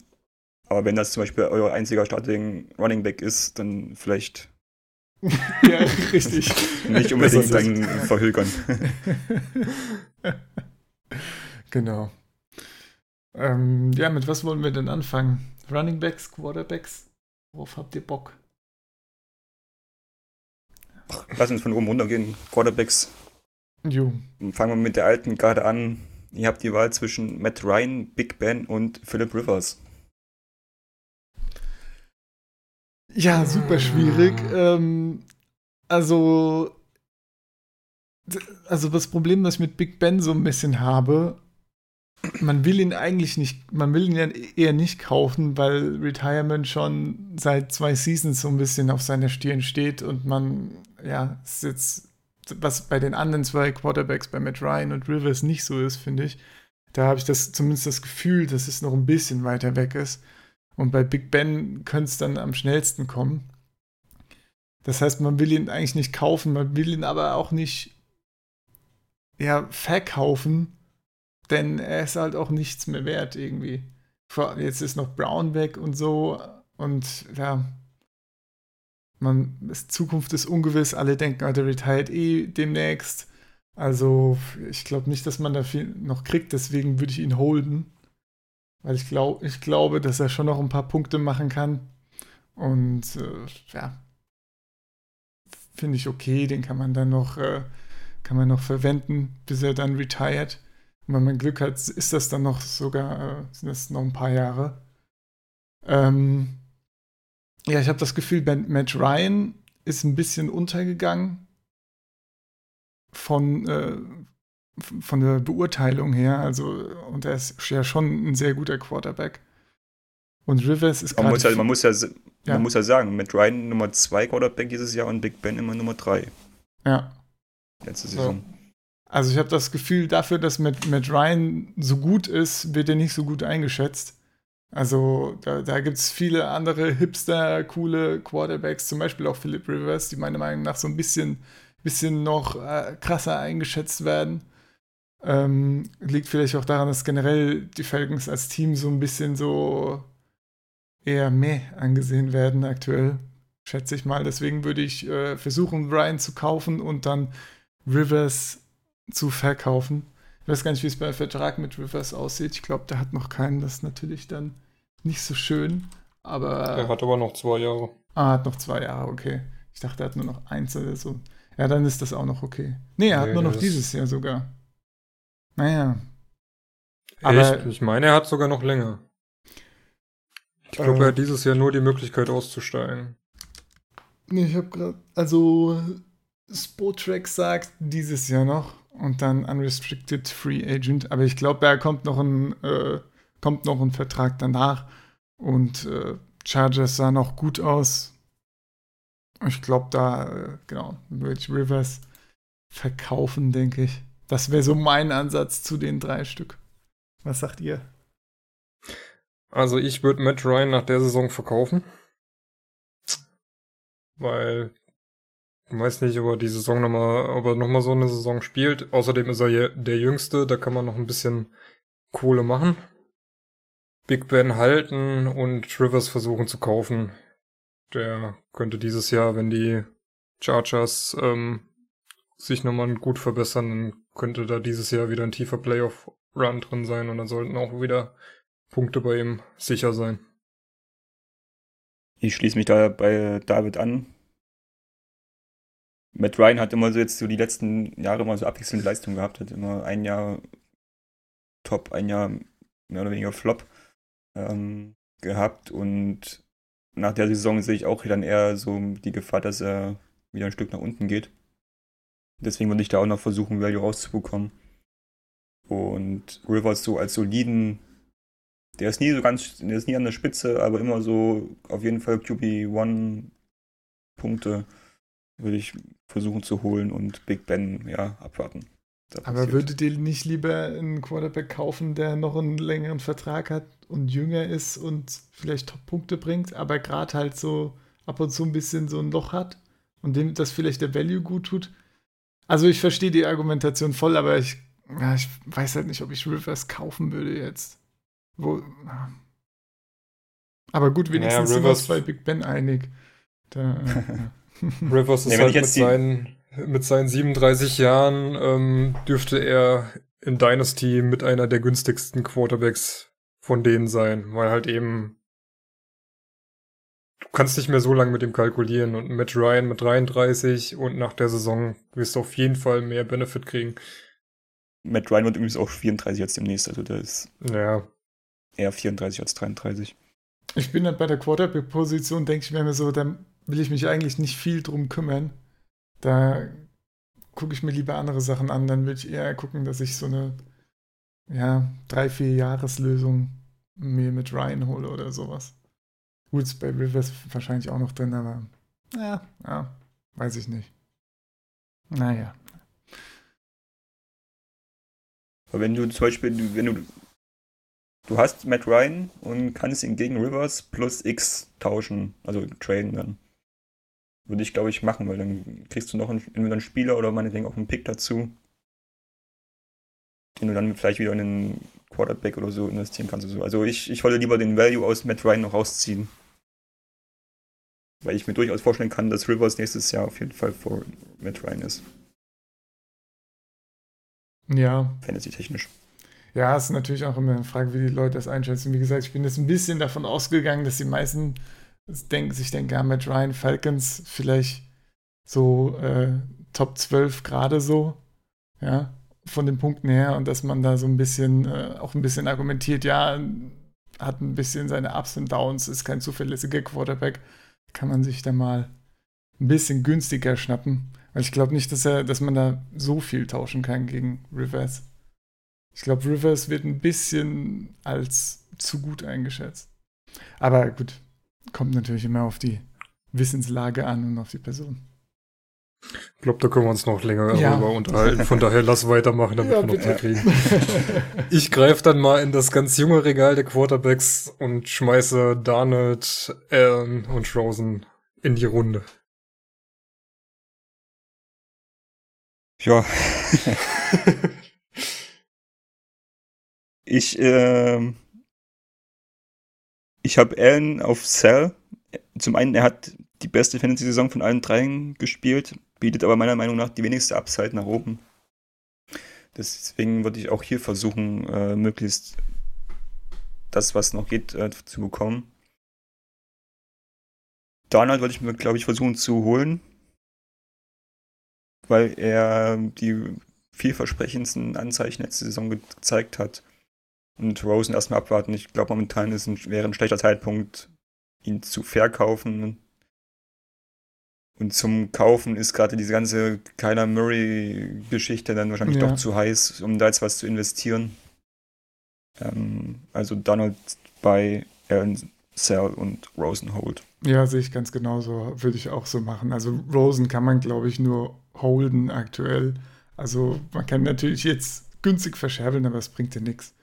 aber wenn das zum Beispiel euer einziger Starting Running Back ist, dann vielleicht ja, richtig. nicht unbedingt dann verhökern. genau. Ähm, ja, mit was wollen wir denn anfangen? Running Backs, Quarterbacks? Worauf habt ihr Bock? Lass uns von oben runtergehen. Quarterbacks. Jo. Fangen wir mit der alten Garde an. Ihr habt die Wahl zwischen Matt Ryan, Big Ben und Philip Rivers. Ja, super schwierig. Ähm, also, also das Problem, das ich mit Big Ben so ein bisschen habe, man will ihn eigentlich nicht, man will ihn ja eher nicht kaufen, weil Retirement schon seit zwei Seasons so ein bisschen auf seiner Stirn steht und man, ja, ist jetzt, was bei den anderen zwei Quarterbacks, bei Matt Ryan und Rivers nicht so ist, finde ich. Da habe ich das zumindest das Gefühl, dass es noch ein bisschen weiter weg ist. Und bei Big Ben könnte es dann am schnellsten kommen. Das heißt, man will ihn eigentlich nicht kaufen, man will ihn aber auch nicht ja, verkaufen, denn er ist halt auch nichts mehr wert irgendwie. Jetzt ist noch Brown weg und so und ja, man, Zukunft ist ungewiss, alle denken, ah, der retired eh demnächst. Also ich glaube nicht, dass man da viel noch kriegt, deswegen würde ich ihn holden. Weil ich, glaub, ich glaube, dass er schon noch ein paar Punkte machen kann. Und äh, ja, finde ich okay, den kann man dann noch, äh, kann man noch verwenden, bis er dann retired. Und wenn man Glück hat, ist das dann noch sogar, äh, sind das noch ein paar Jahre. Ähm, ja, ich habe das Gefühl, Matt Ryan ist ein bisschen untergegangen von, äh, von der Beurteilung her. Also, und er ist ja schon ein sehr guter Quarterback. Und Rivers ist gerade. Ja, man, muss ja, ja. man muss ja sagen, Matt Ryan Nummer 2 Quarterback dieses Jahr und Big Ben immer Nummer 3. Ja. Letzte Saison. So. Also ich habe das Gefühl, dafür, dass Matt, Matt Ryan so gut ist, wird er nicht so gut eingeschätzt. Also da, da gibt es viele andere hipster, coole Quarterbacks, zum Beispiel auch Philip Rivers, die meiner Meinung nach so ein bisschen, bisschen noch äh, krasser eingeschätzt werden. Ähm, liegt vielleicht auch daran, dass generell die Falcons als Team so ein bisschen so eher mehr angesehen werden aktuell, schätze ich mal. Deswegen würde ich äh, versuchen, Ryan zu kaufen und dann Rivers zu verkaufen. Ich weiß gar nicht, wie es beim Vertrag mit Rivers aussieht. Ich glaube, der hat noch keinen. Das ist natürlich dann nicht so schön. Aber. Er hat aber noch zwei Jahre. Ah, hat noch zwei Jahre, okay. Ich dachte, er hat nur noch eins oder so. Ja, dann ist das auch noch okay. Nee, er nee, hat nur noch dieses Jahr sogar. Naja. Aber Echt? Ich meine, er hat sogar noch länger. Ich glaube, er hat dieses Jahr nur die Möglichkeit auszusteigen. Nee, ich habe gerade. Also, Spotrack sagt dieses Jahr noch und dann Unrestricted Free Agent. Aber ich glaube, da kommt noch ein, äh, kommt noch ein Vertrag danach. Und äh, Chargers sah noch gut aus. Ich glaube, da, äh, genau, würde ich Rivers verkaufen, denke ich. Das wäre so mein Ansatz zu den drei Stück. Was sagt ihr? Also ich würde Matt Ryan nach der Saison verkaufen. Weil weiß nicht, ob er die Saison nochmal, ob er nochmal so eine Saison spielt. Außerdem ist er der Jüngste, da kann man noch ein bisschen Kohle machen. Big Ben halten und Rivers versuchen zu kaufen. Der könnte dieses Jahr, wenn die Chargers ähm, sich nochmal gut verbessern, dann könnte da dieses Jahr wieder ein tiefer Playoff-Run drin sein und dann sollten auch wieder Punkte bei ihm sicher sein. Ich schließe mich da bei David an. Matt Ryan hat immer so jetzt so die letzten Jahre immer so abwechselnde Leistungen gehabt, hat immer ein Jahr Top, ein Jahr mehr oder weniger Flop ähm, gehabt und nach der Saison sehe ich auch dann eher so die Gefahr, dass er wieder ein Stück nach unten geht. Deswegen würde ich da auch noch versuchen, Value rauszubekommen. Und Rivers so als soliden, der ist nie so ganz, der ist nie an der Spitze, aber immer so auf jeden Fall QB1 Punkte würde ich versuchen zu holen und Big Ben, ja, abwarten. Aber würdet ihr nicht lieber einen Quarterback kaufen, der noch einen längeren Vertrag hat und jünger ist und vielleicht Top-Punkte bringt, aber gerade halt so ab und zu ein bisschen so ein Loch hat und dem das vielleicht der Value gut tut. Also ich verstehe die Argumentation voll, aber ich, ja, ich weiß halt nicht, ob ich Rivers kaufen würde jetzt. Wo, aber gut, wenigstens Ja, sind wir uns bei Big Ben einig. Da, äh, ja. Rivers ist Nee, halt mit seinen, mit seinen 37 Jahren ähm, dürfte er in Dynasty mit einer der günstigsten Quarterbacks von denen sein, weil halt eben du kannst nicht mehr so lange mit ihm kalkulieren und Matt Ryan mit 33 und nach der Saison wirst du auf jeden Fall mehr Benefit kriegen. Matt Ryan wird übrigens auch 34 jetzt demnächst, also der ist Ja, eher 34 als 33. Ich bin halt bei der Quarterback-Position, denke ich mir so, da will ich mich eigentlich nicht viel drum kümmern. Da gucke ich mir lieber andere Sachen an. Dann will ich eher gucken, dass ich so eine, ja, drei, vier Jahreslösung mir mit Ryan hole oder sowas. Gut, bei Rivers wahrscheinlich auch noch drin, aber ja, ja, weiß ich nicht. Naja. Aber wenn du zum Beispiel, wenn du, du hast Matt Ryan und kannst ihn gegen Rivers plus X tauschen, also traden dann. Würde ich, glaube ich, machen, weil dann kriegst du noch einen, entweder einen Spieler oder meinetwegen auch einen Pick dazu, den du dann vielleicht wieder in einen Quarterback oder so investieren kannst. so. Also ich, ich wollte lieber den Value aus Matt Ryan noch rausziehen. Weil ich mir durchaus vorstellen kann, dass Rivers nächstes Jahr auf jeden Fall vor Matt Ryan ist, Ja, fantasy-technisch. Ja, ist natürlich auch immer eine Frage, wie die Leute das einschätzen. Wie gesagt, ich bin jetzt ein bisschen davon ausgegangen, dass die meisten denken, sich denken, ja, mit Ryan Falcons vielleicht so äh, Top 12 gerade so, ja, von den Punkten her und dass man da so ein bisschen, äh, auch ein bisschen argumentiert, ja, hat ein bisschen seine Ups und Downs, ist kein zuverlässiger Quarterback, kann man sich da mal ein bisschen günstiger schnappen. Weil ich glaube nicht, dass er, dass man da so viel tauschen kann gegen Rivers. Ich glaube, Rivers wird ein bisschen als zu gut eingeschätzt. Aber gut, kommt natürlich immer auf die Wissenslage an und auf die Person. ich glaube, da können wir uns noch länger Ja. darüber unterhalten. Von daher lass weitermachen, damit Ja, wir noch. Zeit kriegen. Ich greife dann mal in das ganz junge Regal der Quarterbacks und schmeiße Darnold, Allen und Rosen in die Runde. Ja. ich, ähm, ich habe Allen auf Cell. Zum einen, er hat die beste Fantasy-Saison von allen dreien gespielt, bietet aber meiner Meinung nach die wenigste Upside nach oben. Deswegen würde ich auch hier versuchen, äh, möglichst das, was noch geht, äh, zu bekommen. Donald würde ich mir, glaube ich, versuchen zu holen, weil er die vielversprechendsten Anzeichen letzte Saison ge gezeigt hat. Und Rosen erstmal abwarten. Ich glaube, momentan ist ein, wäre ein schlechter Zeitpunkt, ihn zu verkaufen. Und zum Kaufen ist gerade diese ganze Kyler Murray-Geschichte dann wahrscheinlich Ja. doch zu heiß, um da jetzt was zu investieren. Ähm, also Donald bei Aaron Sell und Rosen Hold. Ja, sehe ich ganz genauso. Würde ich auch so machen. Also Rosen kann man, glaube ich, nur holden aktuell. Also man kann natürlich jetzt günstig verscherbeln, aber es bringt dir nichts.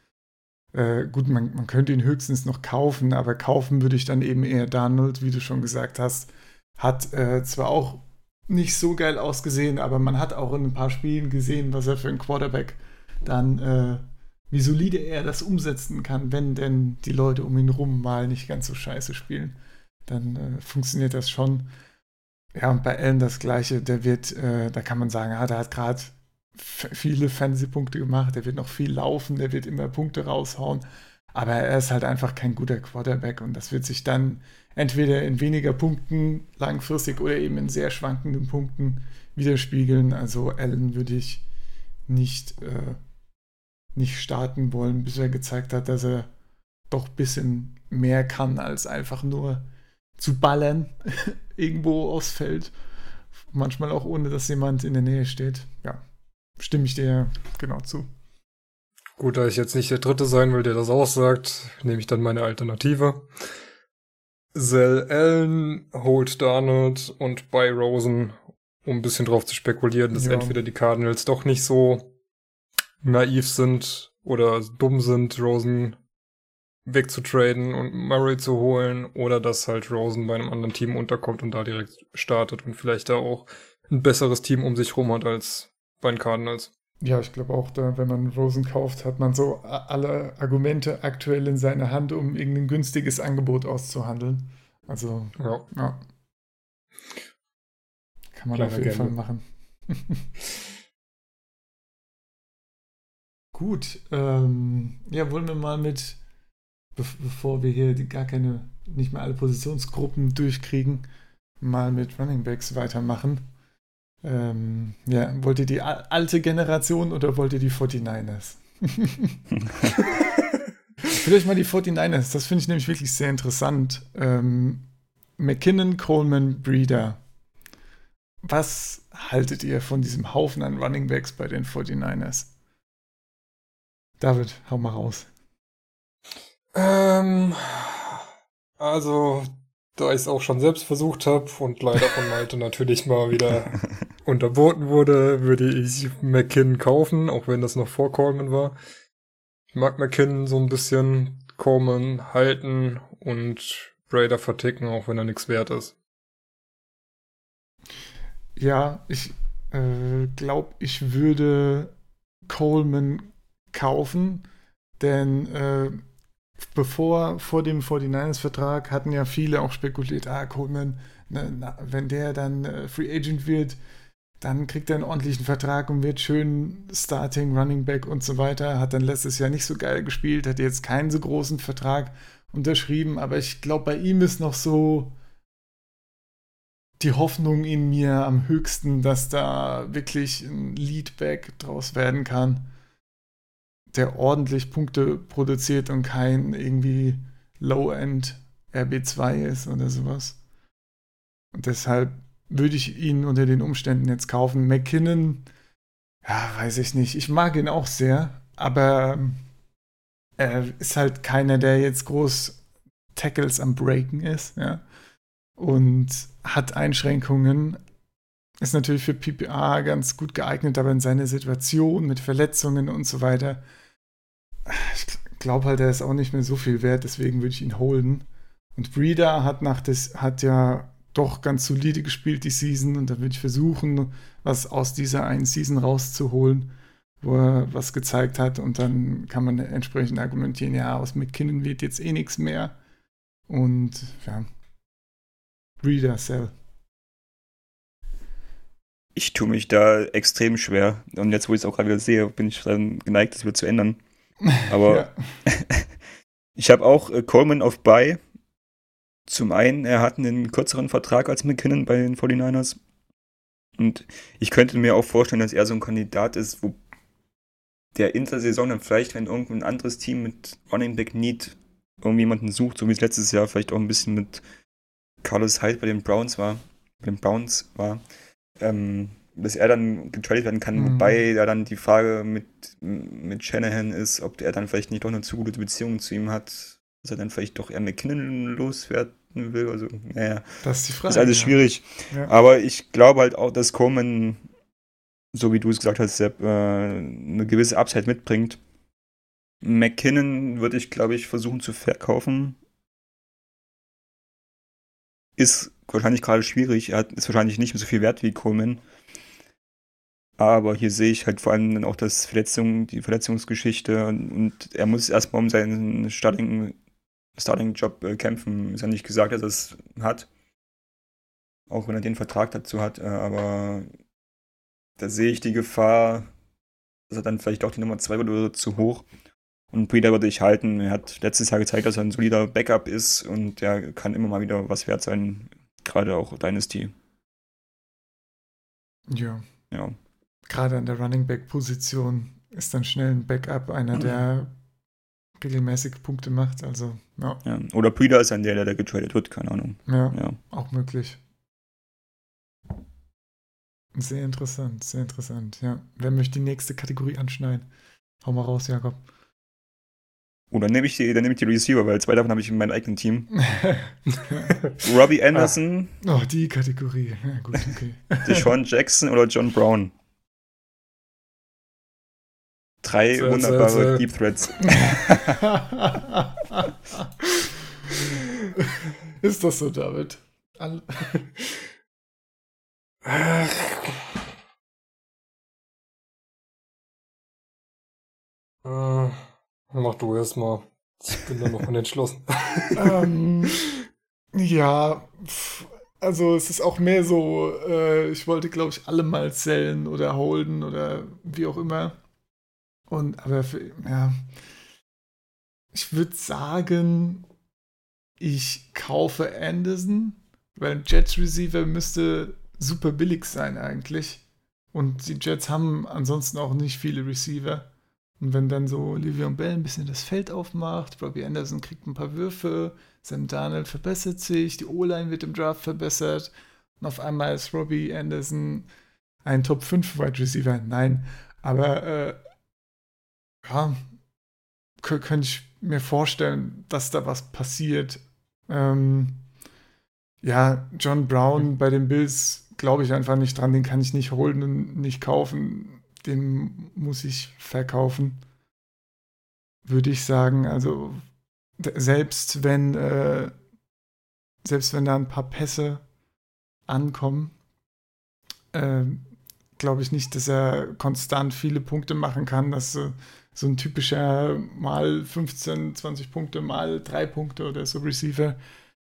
Äh, gut, man, man könnte ihn höchstens noch kaufen, aber kaufen würde ich dann eben eher Donald, wie du schon gesagt hast. Hat äh, zwar auch nicht so geil ausgesehen, aber man hat auch in ein paar Spielen gesehen, was er für ein Quarterback dann, äh, wie solide er das umsetzen kann, wenn denn die Leute um ihn rum mal nicht ganz so scheiße spielen dann äh, funktioniert das schon. Ja, und bei Allen das Gleiche. Der wird, äh, da kann man sagen, ah, der hat gerade viele Fantasy-Punkte gemacht, der wird noch viel laufen, der wird immer Punkte raushauen. Aber er ist halt einfach kein guter Quarterback und das wird sich dann entweder in weniger Punkten langfristig oder eben in sehr schwankenden Punkten widerspiegeln. Also Allen würde ich nicht, äh, nicht starten wollen, bis er gezeigt hat, dass er doch ein bisschen mehr kann, als einfach nur zu ballern irgendwo aufs Feld. Manchmal auch ohne, dass jemand in der Nähe steht. Ja, stimme ich dir genau zu. Gut, da ich jetzt nicht der Dritte sein will, der das aussagt, nehme ich dann meine Alternative. Sell Allen, Hold Darnold und Buy Rosen, um ein bisschen drauf zu spekulieren, dass Ja. entweder die Cardinals doch nicht so naiv sind oder dumm sind, Rosen wegzutraden und Murray zu holen oder dass halt Rosen bei einem anderen Team unterkommt und da direkt startet und vielleicht da auch ein besseres Team um sich rum hat als bei den Cardinals. Ja, ich glaube auch, da, wenn man Rosen kauft, hat man so alle Argumente aktuell in seiner Hand, um irgendein günstiges Angebot auszuhandeln. Also, ja. ja. Kann man Kleiner auf jeden Fall machen. Gut, ähm, ja, wollen wir mal mit, bevor wir hier gar keine, nicht mehr alle Positionsgruppen durchkriegen, mal mit Running Backs weitermachen. Ähm, ja, wollt ihr die alte Generation oder wollt ihr die 49ers? Vielleicht mal die 49ers, das finde ich nämlich wirklich sehr interessant. Ähm, McKinnon, Coleman, Breeder. Was haltet ihr von diesem Haufen an Running Backs bei den 49ers? David, hau mal raus. Ähm, also, da ich es auch schon selbst versucht habe und leider von Malte natürlich mal wieder unterboten wurde, würde ich McKinnon kaufen, auch wenn das noch vor Coleman war. Ich mag McKinnon so ein bisschen, Coleman halten und Brader verticken, auch wenn er nichts wert ist. Ja, ich äh, glaube, ich würde Coleman kaufen, denn äh, bevor vor dem 49ers-Vertrag hatten ja viele auch spekuliert, ah, Coleman, ne, na, wenn der dann äh, Free Agent wird, dann kriegt er einen ordentlichen Vertrag und wird schön Starting, Running Back und so weiter. Hat dann letztes Jahr nicht so geil gespielt, hat jetzt keinen so großen Vertrag unterschrieben, aber ich glaube, bei ihm ist noch so die Hoffnung in mir am höchsten, dass da wirklich ein Leadback draus werden kann der ordentlich Punkte produziert und kein irgendwie Low-End RB2 ist oder sowas. Und deshalb würde ich ihn unter den Umständen jetzt kaufen. McKinnon, ja, weiß ich nicht. Ich mag ihn auch sehr, aber er ist halt keiner, der jetzt groß Tackles am Breaken ist, ja. Und hat Einschränkungen. Ist natürlich für PPA ganz gut geeignet, aber in seiner Situation mit Verletzungen und so weiter ich glaube halt, er ist auch nicht mehr so viel wert, deswegen würde ich ihn holen. Und Breeder hat nach das, hat ja doch ganz solide gespielt die Season und da würde ich versuchen, was aus dieser einen Season rauszuholen, wo er was gezeigt hat und dann kann man entsprechend argumentieren, ja, aus McKinnon wird jetzt eh nichts mehr. Und ja, Breeder, Sell. Ich tue mich da extrem schwer. Und jetzt, wo ich es auch gerade wieder sehe, bin ich dann geneigt, das wieder zu ändern. Aber ich habe auch äh, Coleman auf Buy. Zum einen, er hat einen kürzeren Vertrag als McKinnon bei den 49ers. Und ich könnte mir auch vorstellen, dass er so ein Kandidat ist, wo der in der Saison dann vielleicht, wenn irgendein anderes Team mit Running Back Need irgendjemanden sucht, so wie es letztes Jahr vielleicht auch ein bisschen mit Carlos Hyde bei den Browns war, bei den Browns war, ähm, dass er dann getradet werden kann, mhm. wobei ja dann die Frage mit, mit Shanahan ist, ob er dann vielleicht nicht doch eine zu gute Beziehung zu ihm hat, dass er dann vielleicht doch eher McKinnon loswerden will. Also, naja. Das ist die Frage. Ist alles ja. schwierig. Ja. Aber ich glaube halt auch, dass Coleman, so wie du es gesagt hast, Sepp, äh, eine gewisse Upside mitbringt. McKinnon würde ich, glaube ich, versuchen zu verkaufen. Ist wahrscheinlich gerade schwierig. Er ist wahrscheinlich nicht so viel wert wie Coleman. Aber hier sehe ich halt vor allem dann auch das Verletzung, die Verletzungsgeschichte und, und er muss erstmal um seinen Starting, Starting-Job äh, kämpfen. Ist ja nicht gesagt, dass er es hat. Auch wenn er den Vertrag dazu hat. Äh, aber da sehe ich die Gefahr, dass er dann vielleicht auch die Nummer 2 wird oder zu hoch. Und Breeder würde ich halten. Er hat letztes Jahr gezeigt, dass er ein solider Backup ist und der kann immer mal wieder was wert sein. Gerade auch Dynasty. Ja. Ja gerade an der Running Back Position ist dann schnell ein Backup einer, der regelmäßig Punkte macht. Also, ja. ja. Oder Breeder ist ein der, der getradet wird, keine Ahnung. Ja, ja, auch möglich. Sehr interessant, sehr interessant, ja. Wer möchte die nächste Kategorie anschneiden? Hau mal raus, Jakob. Oh, dann nehme ich die, dann nehme ich die Receiver, weil zwei davon habe ich in meinem eigenen Team. Robbie Anderson. Ah. Oh, die Kategorie. Ja, gut, okay. Deshaun Jackson oder John Brown. Drei so, wunderbare so, so. Deep Threads. ist das so, David? All Äh, mach du erst mal. Ich bin da noch unentschlossen. ähm, ja, also es ist auch mehr so, äh, ich wollte, glaube ich, alle mal zählen oder holden oder wie auch immer. Und aber für, ja, ich würde sagen, ich kaufe Anderson, weil ein Jets Receiver müsste super billig sein eigentlich. Und die Jets haben ansonsten auch nicht viele Receiver. Und wenn dann so Livion Bell ein bisschen das Feld aufmacht, Robbie Anderson kriegt ein paar Würfe, Sam Darnold verbessert sich, die O-Line wird im Draft verbessert und auf einmal ist Robbie Anderson ein Top 5 Wide Receiver. Nein, aber äh, ja, könnte ich mir vorstellen, dass da was passiert. Ähm, ja, John Brown bei den Bills glaube ich einfach nicht dran, den kann ich nicht holen und nicht kaufen. Den muss ich verkaufen. Würde ich sagen. Also selbst wenn äh, selbst wenn da ein paar Pässe ankommen, äh, glaube ich nicht, dass er konstant viele Punkte machen kann. Dass äh, so ein typischer mal 15, 20 Punkte, mal drei Punkte oder so Receiver,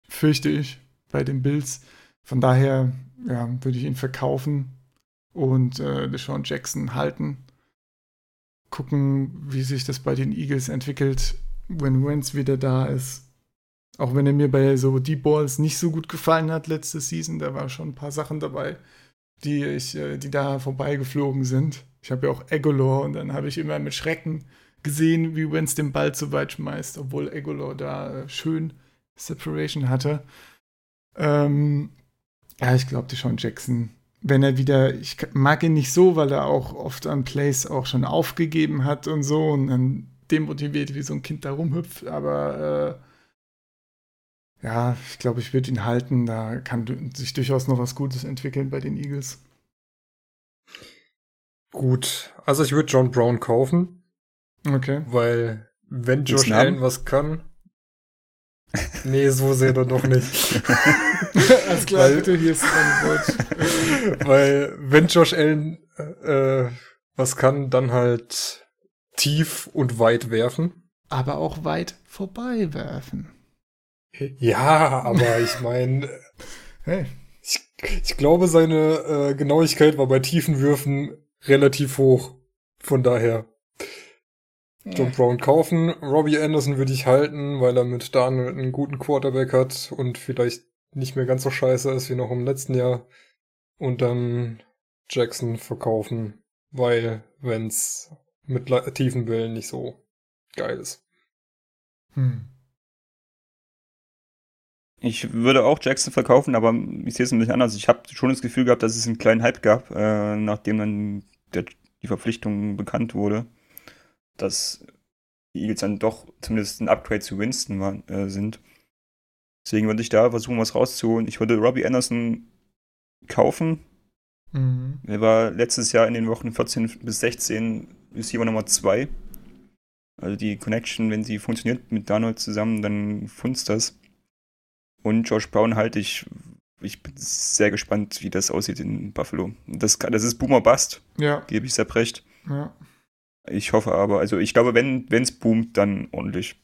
fürchte ich, bei den Bills. Von daher ja, würde ich ihn verkaufen und äh, Deshaun Jackson halten. Gucken, wie sich das bei den Eagles entwickelt, wenn Wentz wieder da ist. Auch wenn er mir bei so Deep Balls nicht so gut gefallen hat letzte Season, da waren schon ein paar Sachen dabei, die ich, äh, die da vorbeigeflogen sind. Ich habe ja auch Egolor und dann habe ich immer mit Schrecken gesehen, wie Wentz den Ball zu weit schmeißt, obwohl Egolor da äh, schön Separation hatte. Ähm, ja, ich glaube, Deshaun Jackson, wenn er wieder, ich mag ihn nicht so, weil er auch oft an Plays auch schon aufgegeben hat und so und dann demotiviert wie so ein Kind da rumhüpft, aber äh, ja, ich glaube, ich würde ihn halten. Da kann sich durchaus noch was Gutes entwickeln bei den Eagles. Gut, also ich würde John Brown kaufen. Okay. Weil, wenn Josh Allen was kann. nee, so sehr dann doch nicht. Alles klar, weil, bitte, hier ist ein Weil, wenn Josh Allen äh, was kann, dann halt tief und weit werfen. Aber auch weit vorbei werfen. Ja, aber ich meine, hey. ich, ich glaube, seine äh, Genauigkeit war bei tiefen Würfen relativ hoch. Von daher. John Brown kaufen. Robbie Anderson würde ich halten, weil er mit Daniel einen guten Quarterback hat und vielleicht nicht mehr ganz so scheiße ist wie noch im letzten Jahr. Und dann Jackson verkaufen, weil wenn's mit tiefen Willen nicht so geil ist. Hm. Ich würde auch Jackson verkaufen, aber ich sehe es ein bisschen anders. Ich habe schon das Gefühl gehabt, dass es einen kleinen Hype gab, äh, nachdem dann der, die Verpflichtung bekannt wurde, dass die Eagles dann doch zumindest ein Upgrade zu Winston war, äh, sind. Deswegen würde ich da versuchen, was rauszuholen. Ich würde Robbie Anderson kaufen. Mhm. Er war letztes Jahr in den Wochen 14 bis 16 Receiver Nummer 2. Also die Connection, wenn sie funktioniert mit Donald zusammen, dann funzt das. Und Josh Brown halte ich, ich bin sehr gespannt, wie das aussieht in Buffalo. Das, das ist Boomer Bust, ja. gebe ich Sepp recht. Ja. Ich hoffe aber, also ich glaube, wenn es boomt, dann ordentlich.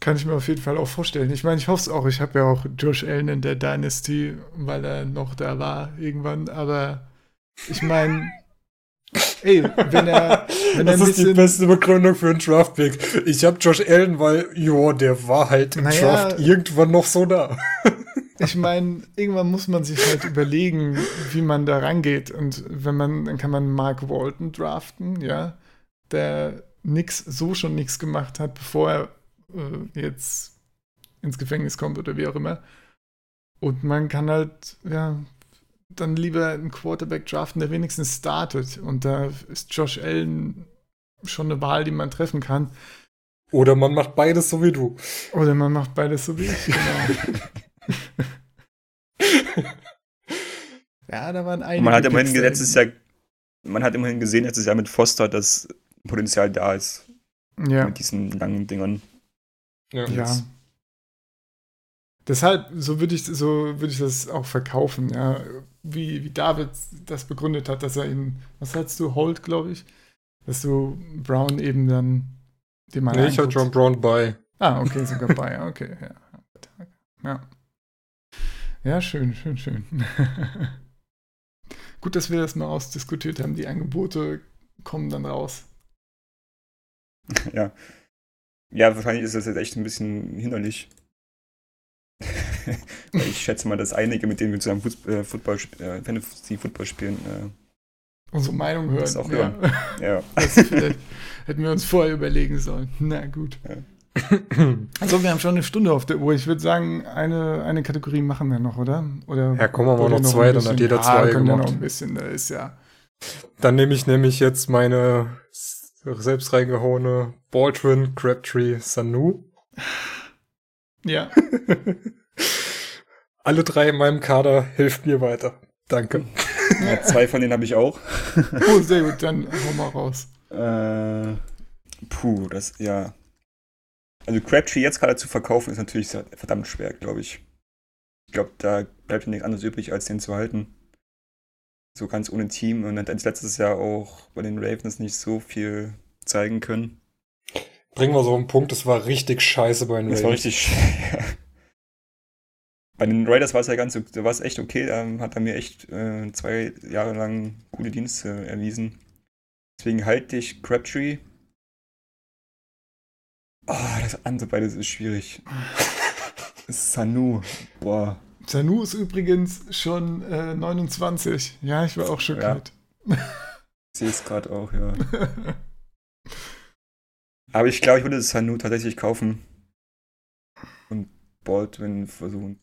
Kann ich mir auf jeden Fall auch vorstellen. Ich meine, ich hoffe es auch. Ich habe ja auch Josh Allen in der Dynasty, weil er noch da war irgendwann. Aber ich meine, ey, wenn er. Wenn das er ist die beste Begründung für einen Draft-Pick. Ich habe Josh Allen, weil, jo, der war halt im naja, Draft irgendwann noch so da. Ich meine, irgendwann muss man sich halt überlegen, wie man da rangeht. Und wenn man, dann kann man Mark Walton draften, ja, der nix, so schon nichts gemacht hat, bevor er äh, jetzt ins Gefängnis kommt oder wie auch immer. Und man kann halt, ja, dann lieber einen Quarterback draften, der wenigstens startet. Und da ist Josh Allen schon eine Wahl, die man treffen kann. Oder man macht beides so wie du. Oder man macht beides so wie ich, genau. ja, da waren einige. Man hat immerhin letztes Jahr, man hat immerhin gesehen letztes Jahr mit Foster, dass Potenzial da ist. Ja. Mit diesen langen Dingern. Ja. ja. Deshalb, so würde ich, so würde ich das auch verkaufen, ja. Wie, wie David das begründet hat, dass er ihn, was hast du, Holt, glaube ich, dass du Brown eben dann dem mal Nee, ich hatte John Brown bei. Ah, okay, sogar bei, okay, ja. Ja. Ja, schön, schön, schön. Gut, dass wir das mal ausdiskutiert haben. Die Angebote kommen dann raus. Ja. Ja, wahrscheinlich ist das jetzt echt ein bisschen hinderlich. ich schätze mal, dass einige, mit denen wir zusammen Fußball, äh, Football, äh, Fantasy Football spielen, äh, unsere Meinung hören. Das auch hören. Ja. ja. hätten wir uns vorher überlegen sollen. Na gut. Ja. Also wir haben schon eine Stunde auf der Uhr. Ich würde sagen, eine, eine Kategorie machen wir noch, oder? oder ja, kommen wir mal noch zwei, dann hat jeder ja, zwei gemacht. Ja noch ein bisschen, da ist ja. Dann nehme ich nämlich jetzt meine selbst reingehauene Baldwin, Crabtree, Sanu. Ja. Alle drei in meinem Kader hilft mir weiter. Danke. Ja, zwei von denen habe ich auch. oh, sehr gut, dann hau mal raus. Äh, puh, das, ja. Also Crabtree jetzt gerade zu verkaufen ist natürlich verdammt schwer, glaube ich. Ich glaube, da bleibt nichts anderes übrig, als den zu halten. So ganz ohne Team. Und hat letztes Jahr auch bei den Ravens nicht so viel zeigen können. Bringen wir so einen Punkt, das war richtig scheiße bei den Ravens. Das war richtig scheiße. Bei den Raiders war es ja ganz, da war es echt okay. Da hat er mir echt äh, zwei Jahre lang gute Dienste erwiesen. Deswegen halte ich Crabtree Oh, das andere beides ist schwierig. Sanu. Boah. Sanu ist übrigens schon äh, 29. Ja, ich war auch schockiert. Ja. Ich sehe es gerade auch, ja. Aber ich glaube, ich würde Sanu tatsächlich kaufen. Und Baldwin versuchen.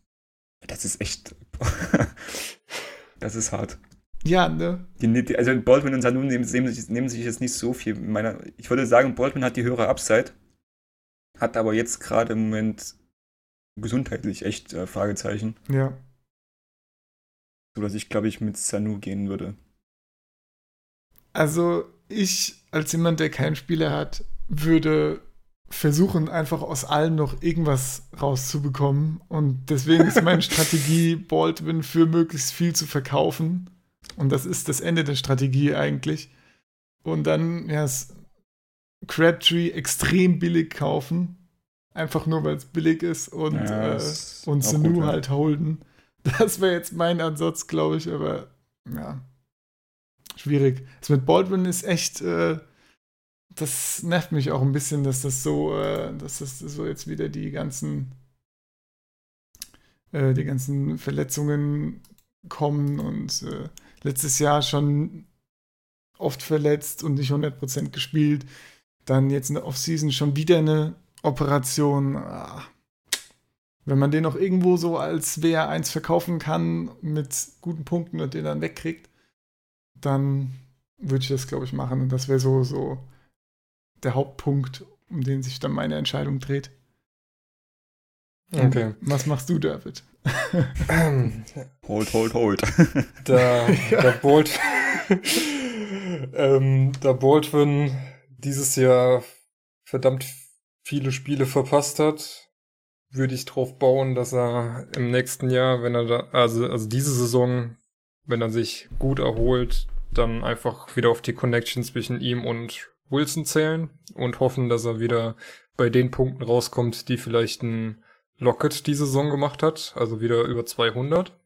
Das ist echt. das ist hart. Ja, ne? Die, also Baldwin und Sanu nehmen, nehmen, sich, nehmen sich jetzt nicht so viel. Meiner, ich würde sagen, Baldwin hat die höhere Upside. Hat aber jetzt gerade im Moment gesundheitlich echt äh, Fragezeichen. Ja. So dass ich, glaube ich, mit Sanu gehen würde. Also, ich als jemand, der keinen Spieler hat, würde versuchen, einfach aus allen noch irgendwas rauszubekommen. Und deswegen ist meine Strategie, Baldwin für möglichst viel zu verkaufen. Und das ist das Ende der Strategie eigentlich. Und dann, ja, Crabtree extrem billig kaufen. Einfach nur, weil es billig ist und, ja, äh, und Sanu ja. halt holden. Das wäre jetzt mein Ansatz, glaube ich, aber ja. Schwierig. Das mit Baldwin ist echt, äh, das nervt mich auch ein bisschen, dass das so, äh, dass das so jetzt wieder die ganzen, äh, die ganzen Verletzungen kommen und äh, letztes Jahr schon oft verletzt und nicht 100% gespielt. Dann jetzt in der Offseason schon wieder eine Operation. Ah. Wenn man den noch irgendwo so als WR1 verkaufen kann mit guten Punkten und den dann wegkriegt, dann würde ich das, glaube ich, machen. Und das wäre so, so der Hauptpunkt, um den sich dann meine Entscheidung dreht. Okay. Was machst du, David? hold, hold, hold. Da, ja. da Bolt, ähm, da Baldwin dieses Jahr verdammt viele Spiele verpasst hat, würde ich drauf bauen, dass er im nächsten Jahr, wenn er da, also, also diese Saison, wenn er sich gut erholt, dann einfach wieder auf die Connection zwischen ihm und Wilson zählen und hoffen, dass er wieder bei den Punkten rauskommt, die vielleicht ein Lockett die Saison gemacht hat, also wieder über 200.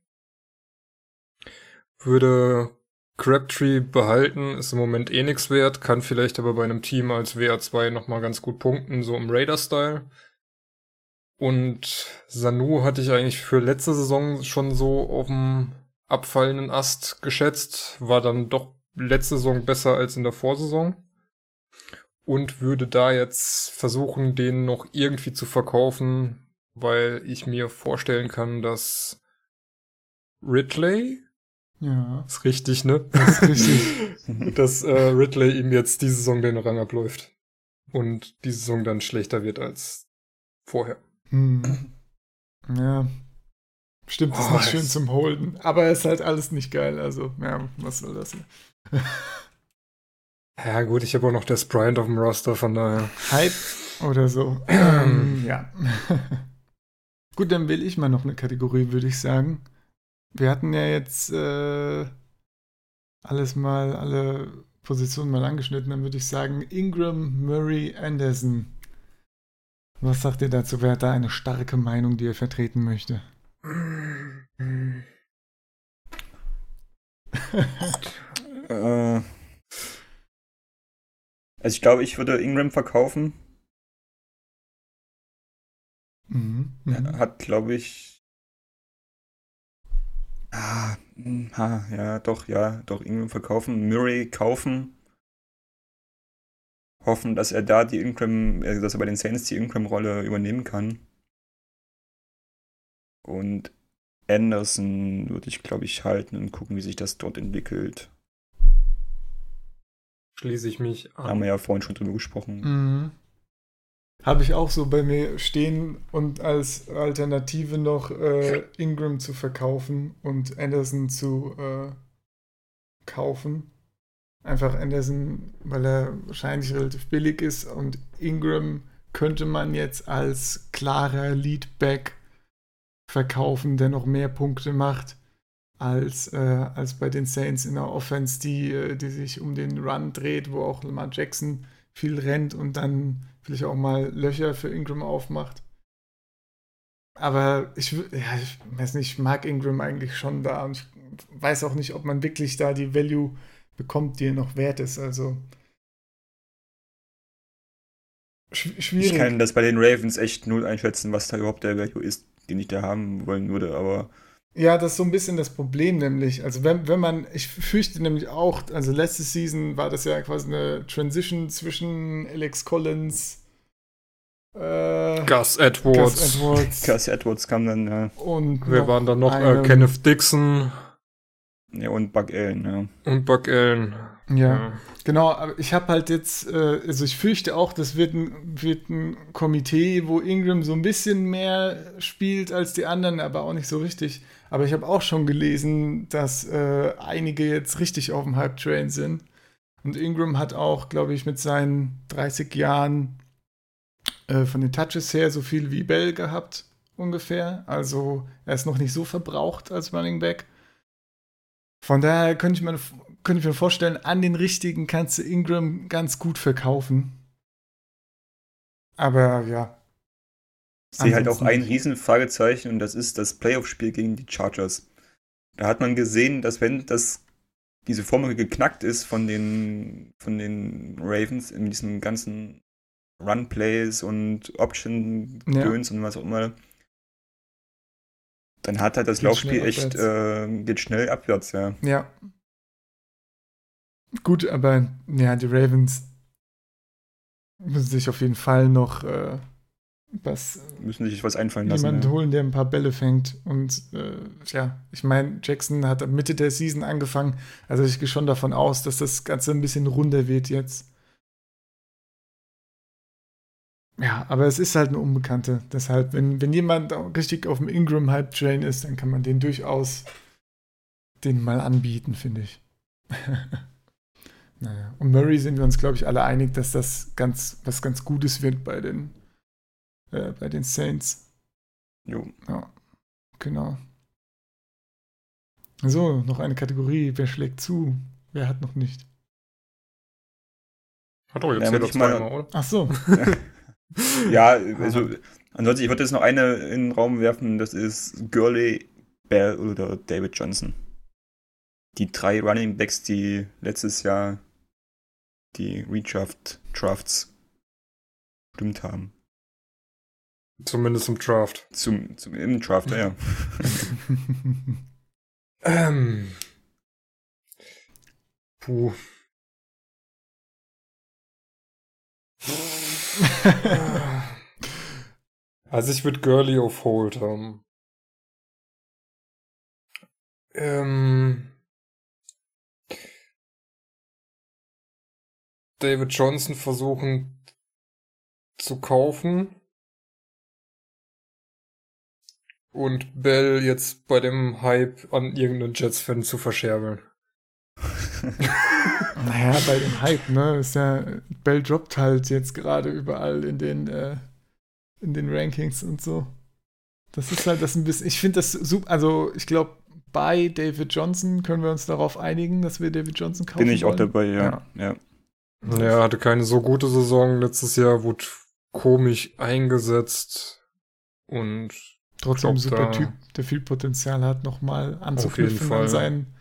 Würde Crabtree behalten ist im Moment eh nichts wert, kann vielleicht aber bei einem Team als WA2 nochmal ganz gut punkten, so im Raider-Style. Und Sanu hatte ich eigentlich für letzte Saison schon so auf dem abfallenden Ast geschätzt, war dann doch letzte Saison besser als in der Vorsaison. Und würde da jetzt versuchen, den noch irgendwie zu verkaufen, weil ich mir vorstellen kann, dass Ridley, ja. Ist richtig, ne? Das ist richtig. Dass äh, Ridley ihm jetzt die Saison den Rang abläuft. Und die Saison dann schlechter wird als vorher. Hm. Ja. Stimmt, das oh, ist nicht schön zum Holden. Aber es ist halt alles nicht geil. Also, ja, was soll das? ja, gut, ich habe auch noch das Bryant auf dem Roster, von daher. Hype oder so. ähm, ja. Gut, dann will ich mal noch eine Kategorie, würde ich sagen. Wir hatten ja jetzt äh, alles mal, alle Positionen mal angeschnitten. Dann würde ich sagen, Ingram, Murray, Anderson. Was sagt ihr dazu? Wer hat da eine starke Meinung, die er vertreten möchte? Äh, also ich glaube, ich würde Ingram verkaufen. Mhm. Mhm. Hat, glaube ich. Ah, hm, ha, ja, doch, ja, doch, Ingram verkaufen. Murray kaufen. Hoffen, dass er da die Ingram, also dass er bei den Saints die Ingram-Rolle übernehmen kann. Und Anderson würde ich, glaube ich, halten und gucken, wie sich das dort entwickelt. Schließe ich mich Da haben wir an. ja vorhin schon drüber gesprochen. Mhm. Habe ich auch so bei mir stehen und als Alternative noch äh, Ingram zu verkaufen und Anderson zu äh, kaufen. Einfach Anderson, weil er wahrscheinlich relativ billig ist und Ingram könnte man jetzt als klarer Leadback verkaufen, der noch mehr Punkte macht als, äh, als bei den Saints in der Offense, die, äh, die sich um den Run dreht, wo auch Lamar Jackson viel rennt und dann vielleicht auch mal Löcher für Ingram aufmacht. Aber ich, ja, ich weiß nicht, ich mag Ingram eigentlich schon da und ich weiß auch nicht, ob man wirklich da die Value bekommt, die er noch wert ist. Also sch Ich schwierig. kann das bei den Ravens echt null einschätzen, was da überhaupt der Value ist, den ich da haben wollen würde, aber Ja, das ist so ein bisschen das Problem, nämlich. Also, wenn, wenn man, ich fürchte nämlich auch, also letzte Season war das ja quasi eine Transition zwischen Alex Collins, äh, Gus Edwards. Gus Edwards Gus Edwards kam dann, ja, und Wir waren dann noch äh, Kenneth Dixon ja und Buck Allen, ja. und Buck Allen. Ja, genau, aber ich habe halt jetzt, äh, also ich fürchte auch, das wird ein, wird ein Komitee, wo Ingram so ein bisschen mehr spielt als die anderen, aber auch nicht so richtig. Aber ich habe auch schon gelesen, dass äh, einige jetzt richtig auf dem Hype-Train sind. Und Ingram hat auch, glaube ich, mit seinen 30 Jahren äh, von den Touches her so viel wie Bell gehabt, ungefähr. Also er ist noch nicht so verbraucht als Running Back. Von daher könnte ich, mir, könnte ich mir vorstellen, an den richtigen kannst du Ingram ganz gut verkaufen. Aber ja. Ich sehe halt auch ein nicht. riesen Fragezeichen und das ist das Playoff-Spiel gegen die Chargers. Da hat man gesehen, dass wenn das diese Formel geknackt ist von den von den Ravens in diesen ganzen Run-Plays und Option-Döns und was auch immer, dann hat halt das Geht Laufspiel echt, äh, geht schnell abwärts, ja. Ja. Gut, aber ja, die Ravens müssen sich auf jeden Fall noch äh, was Müssen sich was einfallen lassen. jemanden Ja. holen, der ein paar Bälle fängt. Und äh, ja, ich meine, Jackson hat Mitte der Season angefangen. Also ich gehe schon davon aus, dass das Ganze ein bisschen runder wird jetzt. Ja, aber es ist halt eine Unbekannte. Deshalb, wenn, wenn jemand richtig auf dem Ingram-Hype-Train ist, dann kann man den durchaus den mal anbieten, finde ich. naja. Und Murray sind wir uns, glaube ich, alle einig, dass das ganz, was ganz Gutes wird bei den, äh, bei den Saints. Jo. Ja, genau. So, noch eine Kategorie. Wer schlägt zu? Wer hat noch nicht? Hat doch jetzt Ja, jeder ich mal- zweimal, oder? Ach so. Ja, also ansonsten, ich würde jetzt noch eine in den Raum werfen, das ist Gurley, Bell oder David Johnson. Die drei Running Backs, die letztes Jahr die Redraft Drafts stimmt haben. Zumindest im Draft. Zum, zum im Draft, ja. Ähm. Puh. Also ich würde Gurley auf Hold haben. Ähm. David Johnson versuchen zu kaufen. Und Bell jetzt bei dem Hype an irgendeinen Jets-Fan zu verscherbeln. naja, bei dem Hype, ne? Ist ja, Bell droppt halt jetzt gerade überall in den, äh, in den Rankings und so. Das ist halt das ein bisschen, ich finde das super, also ich glaube, bei David Johnson können wir uns darauf einigen, dass wir David Johnson kaufen Bin ich auch wollen. dabei, ja. ja. Ja, hatte keine so gute Saison letztes Jahr, wurde komisch eingesetzt und Trotzdem ein super Typ, der viel Potenzial hat, nochmal anzuknüpfen an seinen,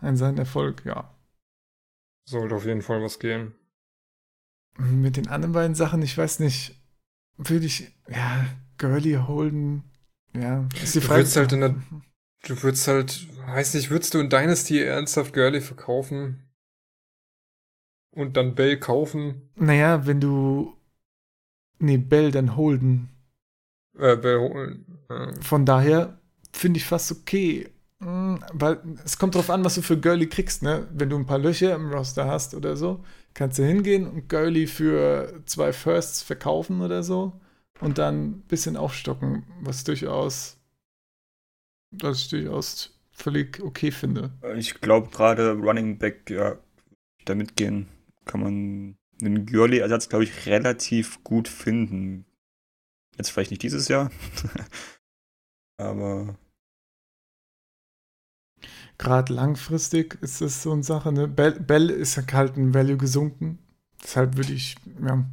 an seinen Erfolg, ja. sollte auf jeden Fall was gehen. Mit den anderen beiden Sachen, ich weiß nicht, würde ich, ja, Gurley, Holden, ja, ist die Du Frage. würdest halt in der- Du würdest halt, weiß nicht, würdest du in Dynasty ernsthaft Gurley verkaufen? Und dann Bell kaufen? Naja, wenn du, nee, Bell, dann Holden. Äh, Bell holen. Von daher finde ich fast okay. Mm, Weil es kommt drauf an, was du für Gurley kriegst, ne? Wenn du ein paar Löcher im Roster hast oder so, kannst du hingehen und Gurley für zwei Firsts verkaufen oder so und dann ein bisschen aufstocken, was durchaus, was ich durchaus völlig okay finde. Ich glaube gerade Running Back, ja, da mitgehen kann man einen Gurley-Ersatz, glaube ich, relativ gut finden. Jetzt vielleicht nicht dieses Jahr. Aber Gerade langfristig ist das so eine Sache, ne? Bell, Bell ist halt ein Value gesunken. Deshalb würde ich, ja,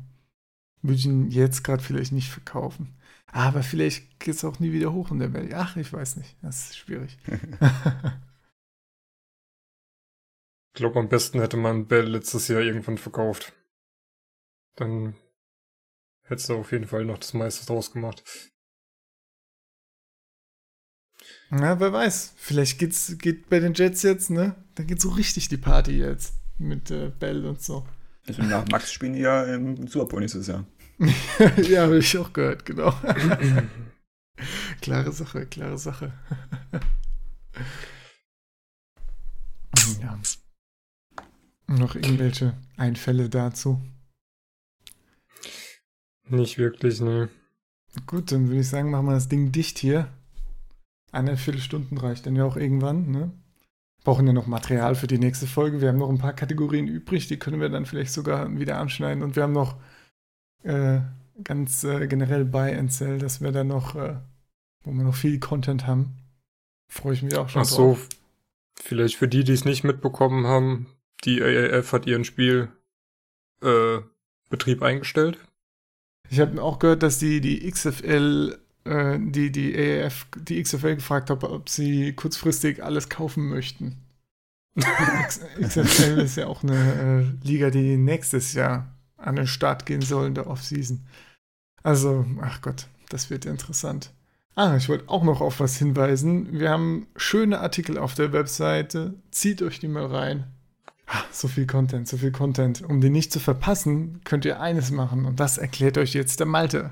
würde ich ihn jetzt gerade vielleicht nicht verkaufen. Aber vielleicht geht es auch nie wieder hoch in der Value. Ach, ich weiß nicht. Das ist schwierig. ich glaube, am besten hätte man Bell letztes Jahr irgendwann verkauft. Dann hättest du auf jeden Fall noch das meiste draus gemacht. Na, wer weiß. Vielleicht geht's, geht bei den Jets jetzt, ne? Da geht so richtig die Party jetzt. Mit äh, Bell und so. also nach Max spielen die ja im Super Bowl nächstes Jahr. ja, habe ich auch gehört, genau. klare Sache, klare Sache. ja. Noch irgendwelche Einfälle dazu? Nicht wirklich, ne. Gut, dann würde ich sagen, machen wir das Ding dicht hier. Eine Viertelstunden reicht dann ja auch irgendwann, ne? Brauchen ja noch Material für die nächste Folge. Wir haben noch ein paar Kategorien übrig, die können wir dann vielleicht sogar wieder anschneiden. Und wir haben noch äh, ganz äh, generell bei Encel, dass wir da noch, äh, wo wir noch viel Content haben. Freue ich mich auch schon Ach so, drauf. vielleicht für die, die es nicht mitbekommen haben, die AAF hat ihren Spielbetrieb äh, eingestellt. Ich habe auch gehört, dass die, die XFL, äh, die, die AAF, die XFL gefragt hat, ob sie kurzfristig alles kaufen möchten. XFL ist ja auch eine äh, Liga, die nächstes Jahr an den Start gehen soll in der Offseason. Also, ach Gott, das wird interessant. Ah, ich wollte auch noch auf was hinweisen. Wir haben schöne Artikel auf der Webseite. Zieht euch die mal rein. Ah, So viel Content, so viel Content. Um den nicht zu verpassen, könnt ihr eines machen und das erklärt euch jetzt der Malte.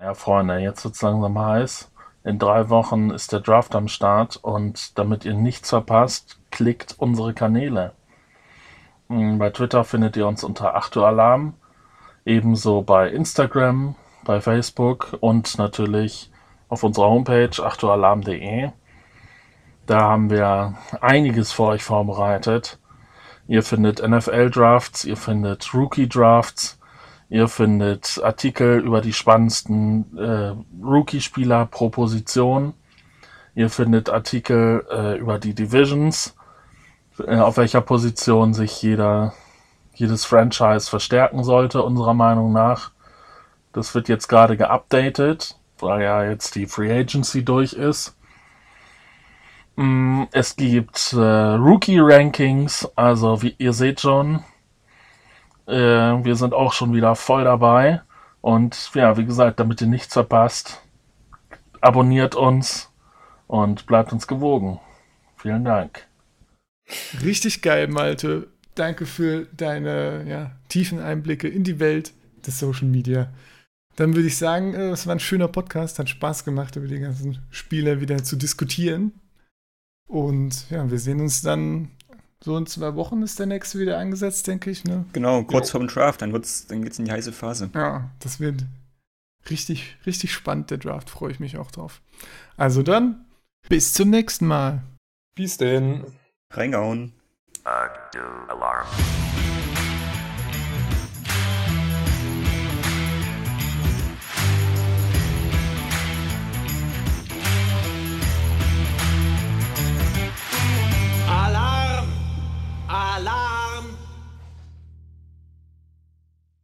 Ja, Freunde, jetzt wird's langsam heiß. In drei Wochen ist der Draft am Start und damit ihr nichts verpasst, klickt unsere Kanäle. Mm, Bei Twitter findet ihr uns unter Achtualarm, ebenso bei Instagram, bei Facebook und natürlich auf unserer Homepage achtualarm.de. Da haben wir einiges für euch vorbereitet. Ihr findet NFL-Drafts, ihr findet Rookie-Drafts, Ihr findet Artikel über die spannendsten äh, Rookie-Spieler pro Position. Ihr findet Artikel äh, über die Divisions, äh, auf welcher Position sich jeder, jedes Franchise verstärken sollte, unserer Meinung nach. Das wird jetzt gerade geupdatet, weil ja jetzt die Free Agency durch ist. Mm, Es gibt äh, Rookie-Rankings, also wie ihr seht schon, äh, wir sind auch schon wieder voll dabei. Und ja, wie gesagt, damit ihr nichts verpasst, abonniert uns und bleibt uns gewogen. Vielen Dank. Richtig geil, Malte. Danke für deine ja, tiefen Einblicke in die Welt des Social Media. Dann würde ich sagen, äh, es war ein schöner Podcast, hat Spaß gemacht, über die ganzen Spieler wieder zu diskutieren. Und ja, wir sehen uns dann so in zwei Wochen ist der nächste wieder angesetzt, denke ich. Ne? Genau, kurz Jo. vorm Draft, dann, wird's, dann geht's in die heiße Phase. Ja, das wird richtig, richtig spannend, der Draft. Freue ich mich auch drauf. Also dann, bis zum nächsten Mal. Bis denn. Reingehauen. Alarm. I like